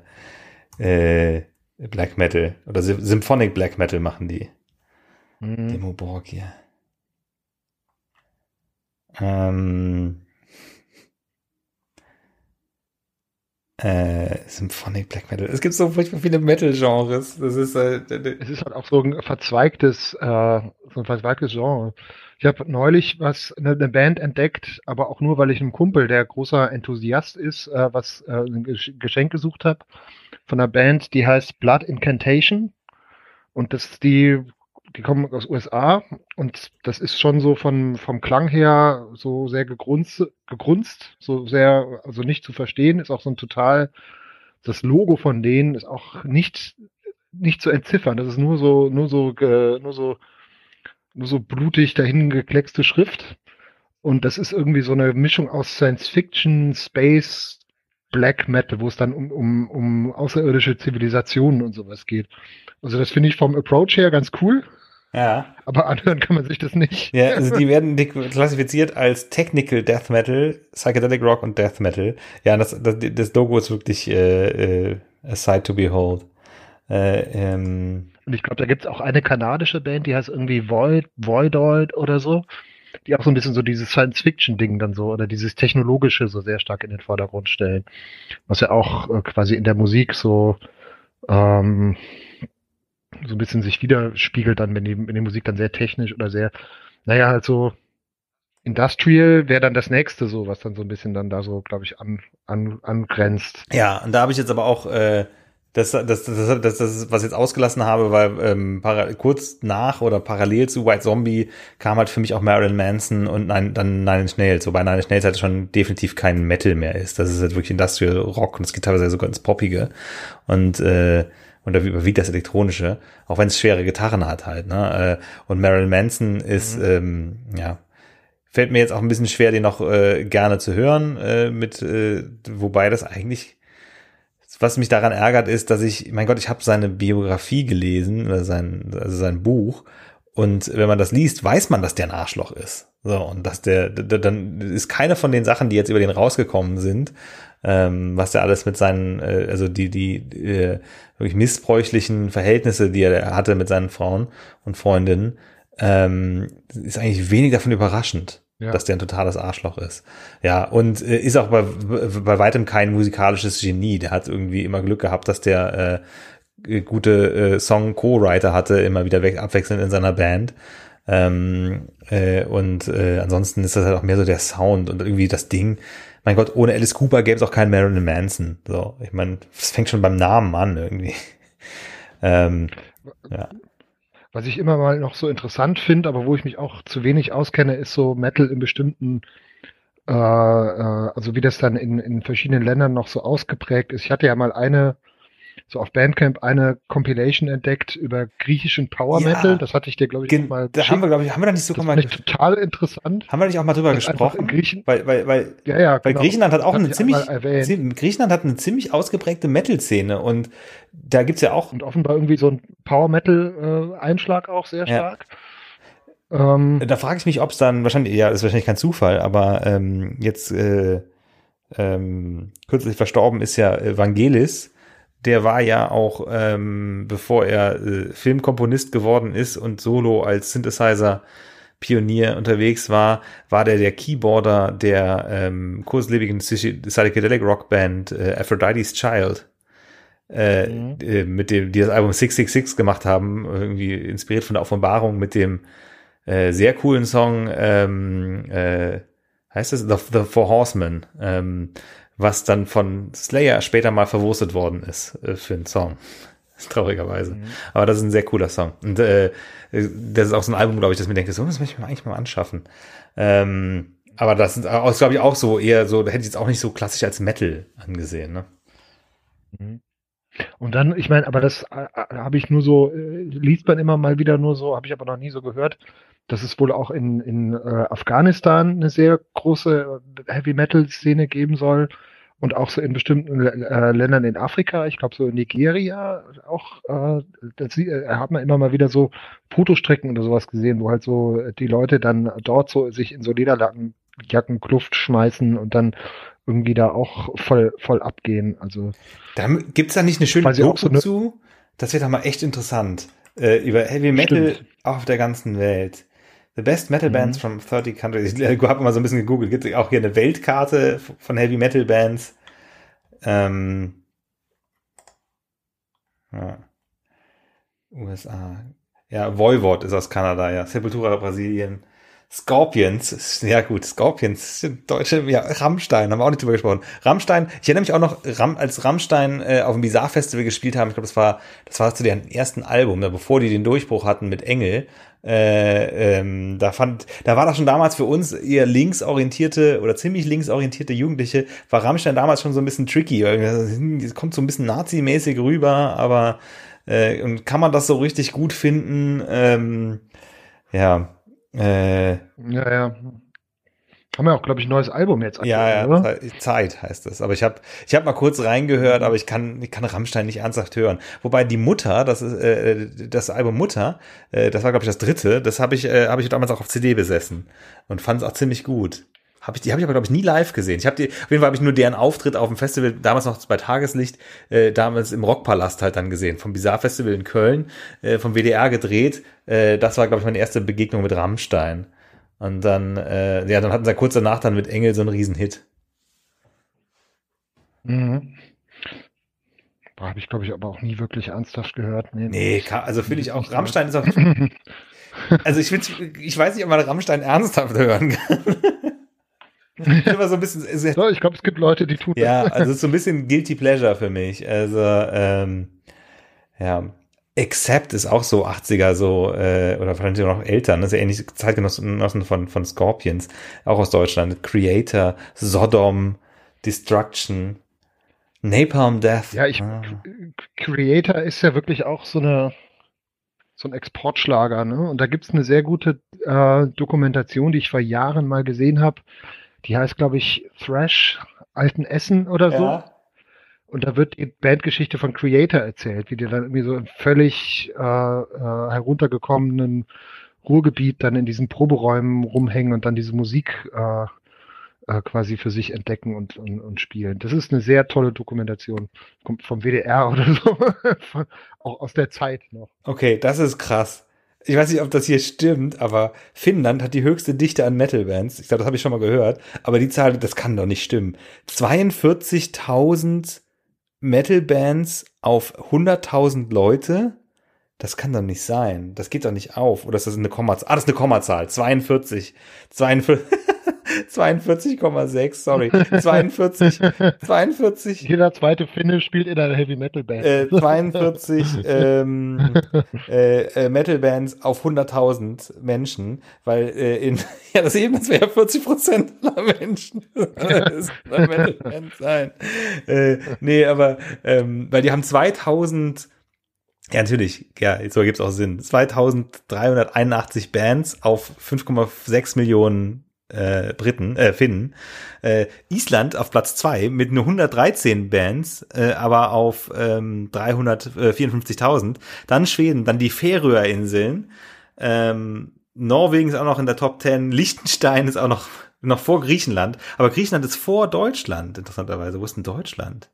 äh, Black Metal oder Symphonic Black Metal machen die. Mhm. Demo Borg hier. Ähm, äh, Symphonic Black Metal. Es gibt so furchtbar viele Metal-Genres. Das ist halt. Äh, es ist halt auch so ein verzweigtes, äh, so ein verzweigtes Genre. Ich habe neulich was eine, eine, Band entdeckt, aber auch nur, weil ich einem Kumpel, der großer Enthusiast ist, äh, was äh, ein Geschenk gesucht habe von einer Band, die heißt Blood Incantation. Und das die, die kommen aus USA und das ist schon so von, vom Klang her so sehr gegrunzt, gegrunzt, so sehr, also nicht zu verstehen, ist auch so ein total, das Logo von denen ist auch nicht, nicht zu entziffern. Das ist nur so, nur so, nur so, nur so blutig dahin gekleckste Schrift. Und das ist irgendwie so eine Mischung aus Science Fiction, Space, Black Metal, wo es dann um, um, um außerirdische Zivilisationen und sowas geht. Also das finde ich vom Approach her ganz cool. Ja. Aber anhören kann man sich das nicht. Ja, also die werden klassifiziert als Technical Death Metal, Psychedelic Rock und Death Metal. Ja, das, das, das Logo ist wirklich äh, äh, a sight to behold. Äh, ähm. Und ich glaube, da gibt es auch eine kanadische Band, die heißt irgendwie Void, Voidoid oder so, die auch so ein bisschen so dieses Science-Fiction-Ding dann so oder dieses Technologische so sehr stark in den Vordergrund stellen. Was ja auch äh, quasi in der Musik so ähm, so ein bisschen sich widerspiegelt dann, wenn die, wenn die Musik dann sehr technisch oder sehr, naja, halt so Industrial wäre dann das nächste so, was dann so ein bisschen dann da so, glaube ich, an, an, angrenzt. Ja, und da habe ich jetzt aber auch äh, das, das, das, das, das, was ich jetzt ausgelassen habe, weil ähm, kurz nach oder parallel zu White Zombie kam halt für mich auch Marilyn Manson und nein, dann Nine Inch Nails, wobei Nine Inch Nails halt schon definitiv kein Metal mehr ist. Das ist halt wirklich Industrial Rock und es geht teilweise sogar ins Poppige. Und äh, und da überwiegt das Elektronische, auch wenn es schwere Gitarren hat halt. Ne? Äh, und Marilyn Manson ist, mhm. ähm, ja, fällt mir jetzt auch ein bisschen schwer, den noch äh, gerne zu hören, äh, mit, äh, wobei das eigentlich, was mich daran ärgert, ist, dass ich, mein Gott, ich habe seine Biografie gelesen, oder sein, also sein Buch, und wenn man das liest, weiß man, dass der ein Arschloch ist. So, und dass der, dann ist keine von den Sachen, die jetzt über den rausgekommen sind, ähm, was der alles mit seinen, äh, also die, die äh, wirklich missbräuchlichen Verhältnisse, die er hatte mit seinen Frauen und Freundinnen, ähm, ist eigentlich wenig davon überraschend. Ja. dass der ein totales Arschloch ist. Ja, und äh, ist auch bei, bei weitem kein musikalisches Genie. Der hat irgendwie immer Glück gehabt, dass der äh, gute äh, Song-Co-Writer hatte, immer wieder weg, abwechselnd in seiner Band. Ähm, äh, und äh, ansonsten ist das halt auch mehr so der Sound und irgendwie das Ding mein Gott, ohne Alice Cooper gäbe es auch keinen Marilyn Manson. So, ich meine, das fängt schon beim Namen an irgendwie. ähm, ja. Was ich immer mal noch so interessant finde, aber wo ich mich auch zu wenig auskenne, ist so Metal in bestimmten, äh, äh, also wie das dann in, in verschiedenen Ländern noch so ausgeprägt ist. Ich hatte ja mal eine so auf Bandcamp eine Compilation entdeckt über griechischen Power Metal. Ja, das hatte ich dir, glaube ich, mal. Da haben wir, glaube ich, haben wir da nicht sogar das mal. total interessant. Haben wir nicht auch mal drüber gesprochen? Griechen, weil, weil, weil, ja, ja, weil genau. Griechenland hat auch eine ziemlich, Griechenland hat eine ziemlich ausgeprägte Metal-Szene und da gibt's ja auch. Und offenbar irgendwie so ein Power Metal-Einschlag äh, auch sehr stark. Ja. Ähm, da frage ich mich, ob es dann wahrscheinlich, ja, ist wahrscheinlich kein Zufall, aber ähm, jetzt äh, ähm, kürzlich verstorben ist ja Evangelis der war ja auch, ähm, bevor er äh, Filmkomponist geworden ist und solo als Synthesizer Pionier unterwegs war, war der der Keyboarder der ähm, kurzlebigen Psychedelic Rock Band äh, Aphrodite's Child. Äh, mhm. äh, mit dem, die das Album 666 gemacht haben, irgendwie inspiriert von der Offenbarung mit dem äh, sehr coolen Song, ähm, äh, heißt es The, The Four Horsemen, ähm, was dann von Slayer später mal verwurstet worden ist äh, für einen Song. Traurigerweise. Mhm. Aber das ist ein sehr cooler Song. Und äh, das ist auch so ein Album, glaube ich, das mir denkt, so, das möchte ich mir eigentlich mal anschaffen. Ähm, aber das ist, glaube ich, auch so eher so, da hätte ich jetzt auch nicht so klassisch als Metal angesehen. Ne? Mhm. Und dann, ich meine, aber das äh, äh habe ich nur so, äh, liest man immer mal wieder nur so, habe ich aber noch nie so gehört, dass es wohl auch in, in äh, Afghanistan eine sehr große äh, Heavy Metal Szene geben soll und auch so in bestimmten äh, Ländern in Afrika, ich glaube so in Nigeria auch, äh, das äh, hat man immer mal wieder so Fotostrecken oder sowas gesehen, wo halt so die Leute dann dort so sich in so Lederjacken Jacken Kluft schmeißen und dann irgendwie da auch voll voll abgehen. Also da gibt's da nicht eine schöne Doku so eine, zu? Das wird doch mal echt interessant äh, über Heavy Metal stimmt. auf der ganzen Welt. The Best Metal Bands mhm. from 30 Countries. Ich habe mal so ein bisschen gegoogelt. Gibt auch hier eine Weltkarte von Heavy Metal Bands. Ähm, ja. USA. Ja, Voivod ist aus Kanada, ja. Sepultura Brasilien. Scorpions, ja gut, Scorpions sind deutsche, ja, Rammstein, haben wir auch nicht drüber gesprochen. Rammstein, ich erinnere mich auch noch, Ram, als Rammstein äh, auf dem Bizarre Festival gespielt haben, ich glaube, das war, das war zu deren ersten Album, ne, bevor die den Durchbruch hatten mit Engel. Äh, ähm, da fand, da war das schon damals für uns eher linksorientierte oder ziemlich linksorientierte Jugendliche, war Rammstein damals schon so ein bisschen tricky, weil es kommt so ein bisschen nazimäßig rüber, aber äh, und kann man das so richtig gut finden? Ähm, ja, äh, ja, ja. Ja auch, glaube ich, ein neues Album jetzt. Ja, ja, oder? Zeit heißt es. Aber ich habe ich hab mal kurz reingehört, aber ich kann, ich kann Rammstein nicht ernsthaft hören. Wobei die Mutter, das ist äh, das Album Mutter, äh, das war, glaube ich, das dritte, das habe ich, äh, hab ich damals auch auf CD besessen und fand es auch ziemlich gut. Hab ich, die habe ich aber, glaube ich, nie live gesehen. Ich habe die, auf jeden Fall habe ich nur deren Auftritt auf dem Festival, damals noch bei Tageslicht, äh, damals im Rockpalast halt dann gesehen, vom Bizarre Festival in Köln, äh, vom WDR gedreht. Äh, das war, glaube ich, meine erste Begegnung mit Rammstein. Und dann, äh, ja, dann hatten sie kurz danach dann mit Engel so einen Riesenhit. Mhm. Habe ich, glaube ich, aber auch nie wirklich ernsthaft gehört. Nee, nee also finde ich auch, Rammstein ist auch. also ich, ich weiß nicht, ob man Rammstein ernsthaft hören kann. immer so ein bisschen. So, ich glaube, es gibt Leute, die tun ja, das. Ja, also so ein bisschen Guilty Pleasure für mich. Also, ähm, ja. Accept ist auch so 80er, so, äh, oder vielleicht noch älter, ne? Das ist ja ähnlich Zeitgenossen von, von Scorpions, auch aus Deutschland. Creator, Sodom, Destruction, Napalm Death. Ja, ich, ah. Creator ist ja wirklich auch so eine, so ein Exportschlager, ne? Und da gibt's eine sehr gute äh, Dokumentation, die ich vor Jahren mal gesehen habe. Die heißt, glaube ich, Thrash Alten Essen oder so. Und da wird die Bandgeschichte von Creator erzählt, wie die dann irgendwie so im völlig äh, äh, heruntergekommenen Ruhrgebiet dann in diesen Proberäumen rumhängen und dann diese Musik äh, äh, quasi für sich entdecken und, und, und spielen. Das ist eine sehr tolle Dokumentation. Kommt vom WDR oder so. auch aus der Zeit noch. Okay, das ist krass ich weiß nicht, ob das hier stimmt, aber Finnland hat die höchste Dichte an Metal-Bands. Ich glaube, das habe ich schon mal gehört. Aber die Zahl, das kann doch nicht stimmen. 42.000 Metal-Bands auf 100.000 Leute? Das kann doch nicht sein. Das geht doch nicht auf. Oder ist das eine Kommazahl? Ah, das ist eine Kommazahl. 42. 42. 42,6, sorry. 42, 42. Jeder zweite Finne spielt in einer Heavy Metal Band. Äh, 42 ähm, äh, äh, Metal Bands auf 100.000 Menschen, weil äh, in, ja, das eben, das wäre 40 Prozent aller Menschen. das Metal Band sein. Äh, nee, aber, ähm, weil die haben 2000 ja, natürlich, ja, so gibt's auch Sinn. 2381 Bands auf 5,6 Millionen äh, Briten, äh, Finnen. Äh, Island auf Platz zwei mit nur 113 Bands, äh, aber auf ähm, 354.000. Dann Schweden, dann die Färöerinseln. Ähm, Norwegen ist auch noch in der Top 10. Liechtenstein ist auch noch, noch vor Griechenland. Aber Griechenland ist vor Deutschland, interessanterweise. Wo ist denn Deutschland?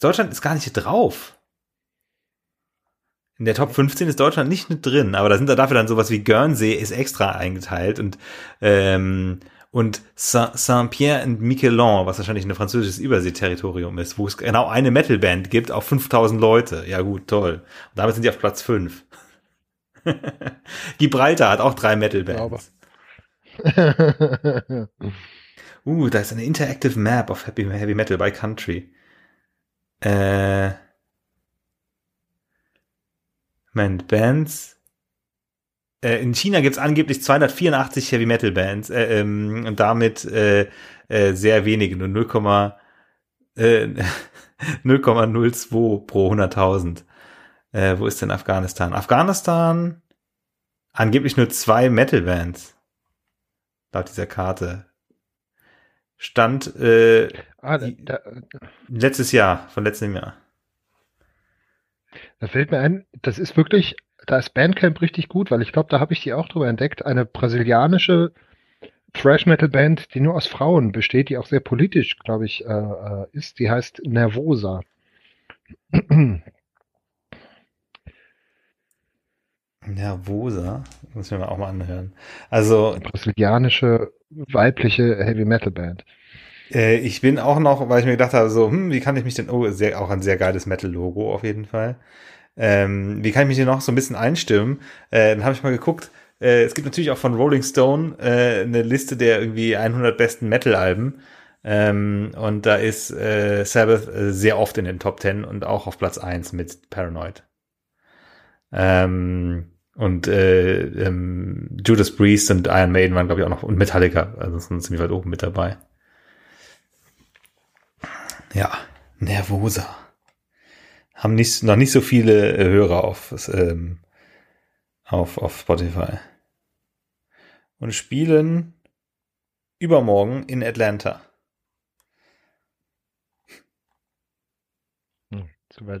Deutschland ist gar nicht drauf. In der Top 15 ist Deutschland nicht mit drin, aber da sind da dafür dann sowas wie Guernsey ist extra eingeteilt und ähm, und Saint-Pierre und Miquelon, was wahrscheinlich ein französisches Überseeterritorium ist, wo es genau eine Metalband gibt auf 5000 Leute. Ja gut, toll. Und damit sind die auf Platz 5. Gibraltar hat auch drei Metalbands. uh, da ist eine Interactive Map of Heavy, Heavy Metal by Country. Äh, Moment, Bands. Äh, in China gibt es angeblich 284 Heavy Metal Bands äh, ähm, und damit äh, äh, sehr wenige, nur 0, äh, 0,02 pro 100.000. Äh, wo ist denn Afghanistan? Afghanistan angeblich nur zwei Metal Bands laut dieser Karte. Stand ah, da, da, letztes Jahr, von letztem Jahr. Da fällt mir ein, das ist wirklich, da ist Bandcamp richtig gut, weil ich glaube, da habe ich die auch drüber entdeckt. Eine brasilianische Thrash Metal Band, die nur aus Frauen besteht, die auch sehr politisch, glaube ich, äh, äh ist. Die heißt Nervosa. Nervosa, muss ich mir auch mal anhören. Also brasilianische weibliche Heavy Metal Band. Äh, ich bin auch noch, weil ich mir gedacht habe, so, hm, wie kann ich mich denn, oh, sehr, auch ein sehr geiles Metal-Logo auf jeden Fall. Ähm, wie kann ich mich denn noch so ein bisschen einstimmen? Äh, dann habe ich mal geguckt, äh, es gibt natürlich auch von Rolling Stone äh, eine Liste der irgendwie 100 besten Metal-Alben. Ähm, und da ist äh, Sabbath sehr oft in den Top 10 und auch auf Platz 1 mit Paranoid. Ähm, und äh, ähm, Judas Priest und Iron Maiden waren, glaube ich, auch noch, und Metallica, also sind ziemlich weit oben mit dabei. Ja, Nervosa. Haben nicht, noch nicht so viele äh, Hörer auf, ähm, auf, auf Spotify. Und spielen übermorgen in Atlanta. Hm,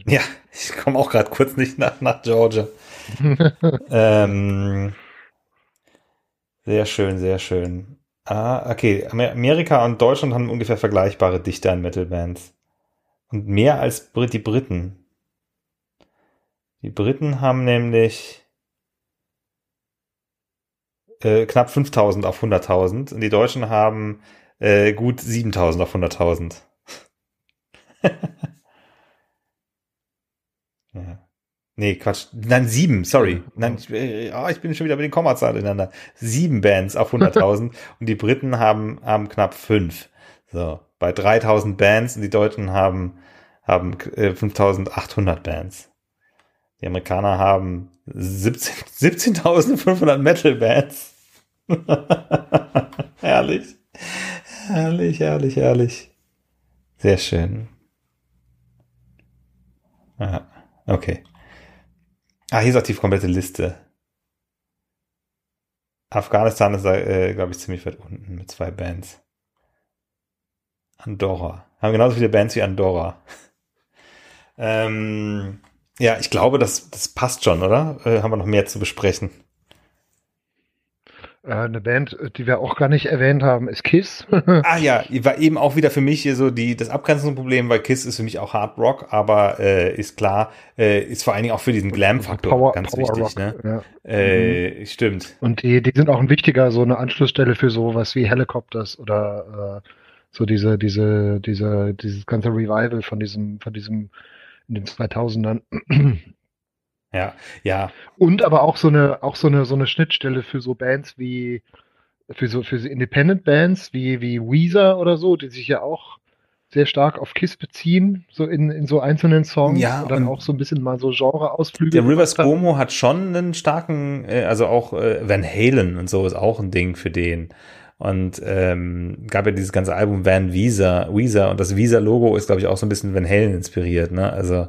ja, ich komme auch gerade kurz nicht nach, nach Georgia. ähm, sehr schön, sehr schön. Ah, okay. Amerika und Deutschland haben ungefähr vergleichbare Dichte an Metal-Bands. Und mehr als die Briten. Die Briten haben nämlich äh, knapp 5000 auf 100.000 und die Deutschen haben äh, gut 7000 auf 100.000. ja. Nee, Quatsch. Nein, sieben, sorry. Nein, ich, äh, oh, ich bin schon wieder mit den Kommazahlen ineinander. Sieben Bands auf 100.000 und die Briten haben, haben knapp fünf. So, bei 3000 Bands und die Deutschen haben, haben äh, 5800 Bands. Die Amerikaner haben 17.500 17 Metal-Bands. herrlich. Herrlich, herrlich, herrlich. Sehr schön. Ja, okay. Ah, hier ist auch die komplette Liste. Afghanistan ist, äh, glaube ich, ziemlich weit unten mit zwei Bands. Andorra. Haben genauso viele Bands wie Andorra. ähm, ja, ich glaube, das, das passt schon, oder? Äh, haben wir noch mehr zu besprechen? Äh, eine Band, die wir auch gar nicht erwähnt haben, ist Kiss. ah ja, war eben auch wieder für mich hier so die, das Abgrenzungsproblem, weil Kiss ist für mich auch Hard Rock, aber äh, ist klar, äh, ist vor allen Dingen auch für diesen Glam-Faktor ganz Power wichtig. Rock, ne? Ja. Äh, mhm. Stimmt. Und die, die sind auch ein wichtiger, so eine Anschlussstelle für sowas wie Helicopters oder äh, so diese, diese, diese, dieses ganze Revival von diesem, von diesem in den 2000ern. Ja, ja. Und aber auch so eine, auch so eine, so eine Schnittstelle für so Bands wie, für so, für so Independent Bands wie, wie Weezer oder so, die sich ja auch sehr stark auf Kiss beziehen, so in, in so einzelnen Songs. Ja, und dann auch so ein bisschen mal so Genre-Ausflüge. Der Rivers Cuomo hat schon einen starken, äh, also auch äh, Van Halen und so ist auch ein Ding für den. Und ähm, gab ja dieses ganze Album Van Visa, Weezer und das Visa-Logo ist, glaube ich, auch so ein bisschen Van Halen inspiriert, ne? Also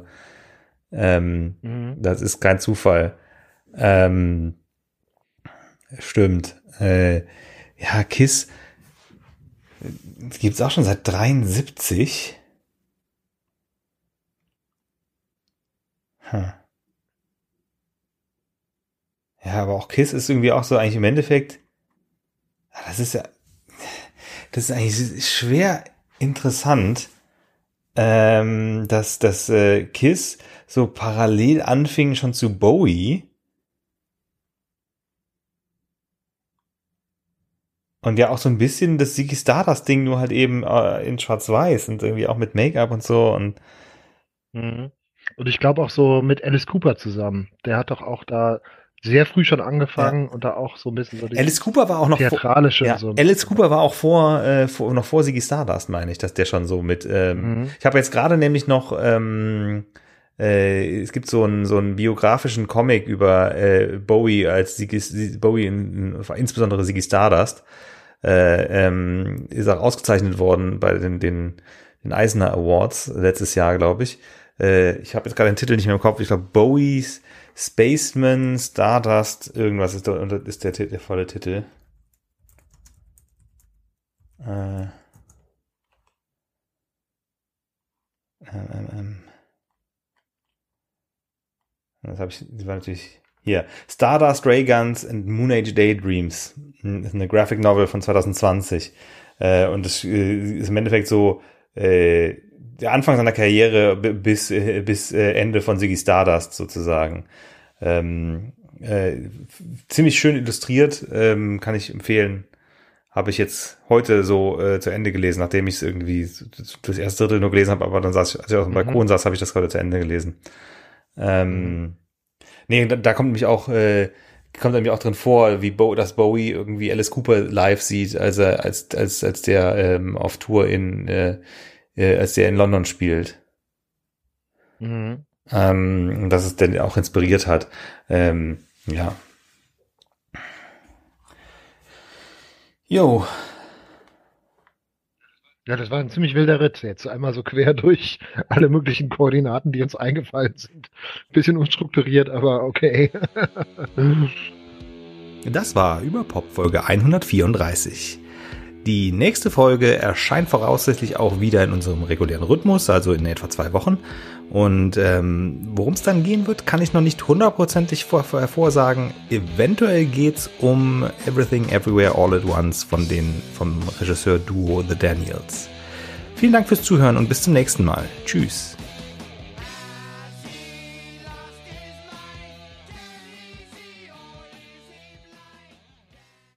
ähm, mhm. Das ist kein Zufall. Ähm, stimmt. Äh, ja, Kiss gibt's auch schon seit 73. Hm. Ja, aber auch Kiss ist irgendwie auch so eigentlich im Endeffekt. Das ist ja, das ist eigentlich schwer interessant, ähm, dass das äh, Kiss so parallel anfing schon zu Bowie. Und ja auch so ein bisschen das Ziggy Stardust Ding nur halt eben äh, in schwarz-weiß und irgendwie auch mit Make-up und so und mhm. und ich glaube auch so mit Alice Cooper zusammen. Der hat doch auch da sehr früh schon angefangen ja. und da auch so ein bisschen so Alice Cooper war auch noch theatralische vor, ja, so Alice Cooper war auch vor, äh, vor noch vor Ziggy Stardust meine ich, dass der schon so mit ähm, mhm. ich habe jetzt gerade nämlich noch ähm, äh, es gibt so einen so einen biografischen Comic über äh, Bowie als Ziggy, Bowie in, in, insbesondere Ziggy Stardust äh, ähm, ist auch ausgezeichnet worden bei den den, den Eisner Awards letztes Jahr glaube ich äh, ich habe jetzt gerade den Titel nicht mehr im Kopf ich glaube Bowies Spaceman Stardust irgendwas ist, der, ist der, der volle Titel äh, ähm, ähm, das habe ich, das war natürlich hier. Stardust Ray Guns and Moon Age Daydreams. Das ist eine Graphic Novel von 2020. Äh, und das äh, ist im Endeffekt so äh, der Anfang seiner Karriere bis, bis Ende von Ziggy Stardust sozusagen. Ähm, äh, ziemlich schön illustriert, ähm, kann ich empfehlen. Habe ich jetzt heute so äh, zu Ende gelesen, nachdem ich es irgendwie das erste Drittel nur gelesen habe, aber dann saß ich, als ich auf dem Balkon mhm. saß, habe ich das heute zu Ende gelesen. Ähm, mhm. Nee, da, da kommt nämlich auch, äh, kommt nämlich auch drin vor, wie Bo, dass Bowie irgendwie Alice Cooper live sieht, als er, als, als, als der ähm, auf Tour in, äh, äh, als der in London spielt. Mhm. Ähm, dass es denn auch inspiriert hat. Ähm, ja. Jo, ja, das war ein ziemlich wilder Ritt. Jetzt einmal so quer durch alle möglichen Koordinaten, die uns eingefallen sind. Bisschen unstrukturiert, aber okay. das war Überpop Folge 134. Die nächste Folge erscheint voraussichtlich auch wieder in unserem regulären Rhythmus, also in etwa zwei Wochen. Und ähm, worum es dann gehen wird, kann ich noch nicht hundertprozentig vorhersagen. Eventuell geht's um Everything Everywhere All at Once von den, vom Regisseur Duo The Daniels. Vielen Dank fürs Zuhören und bis zum nächsten Mal. Tschüss.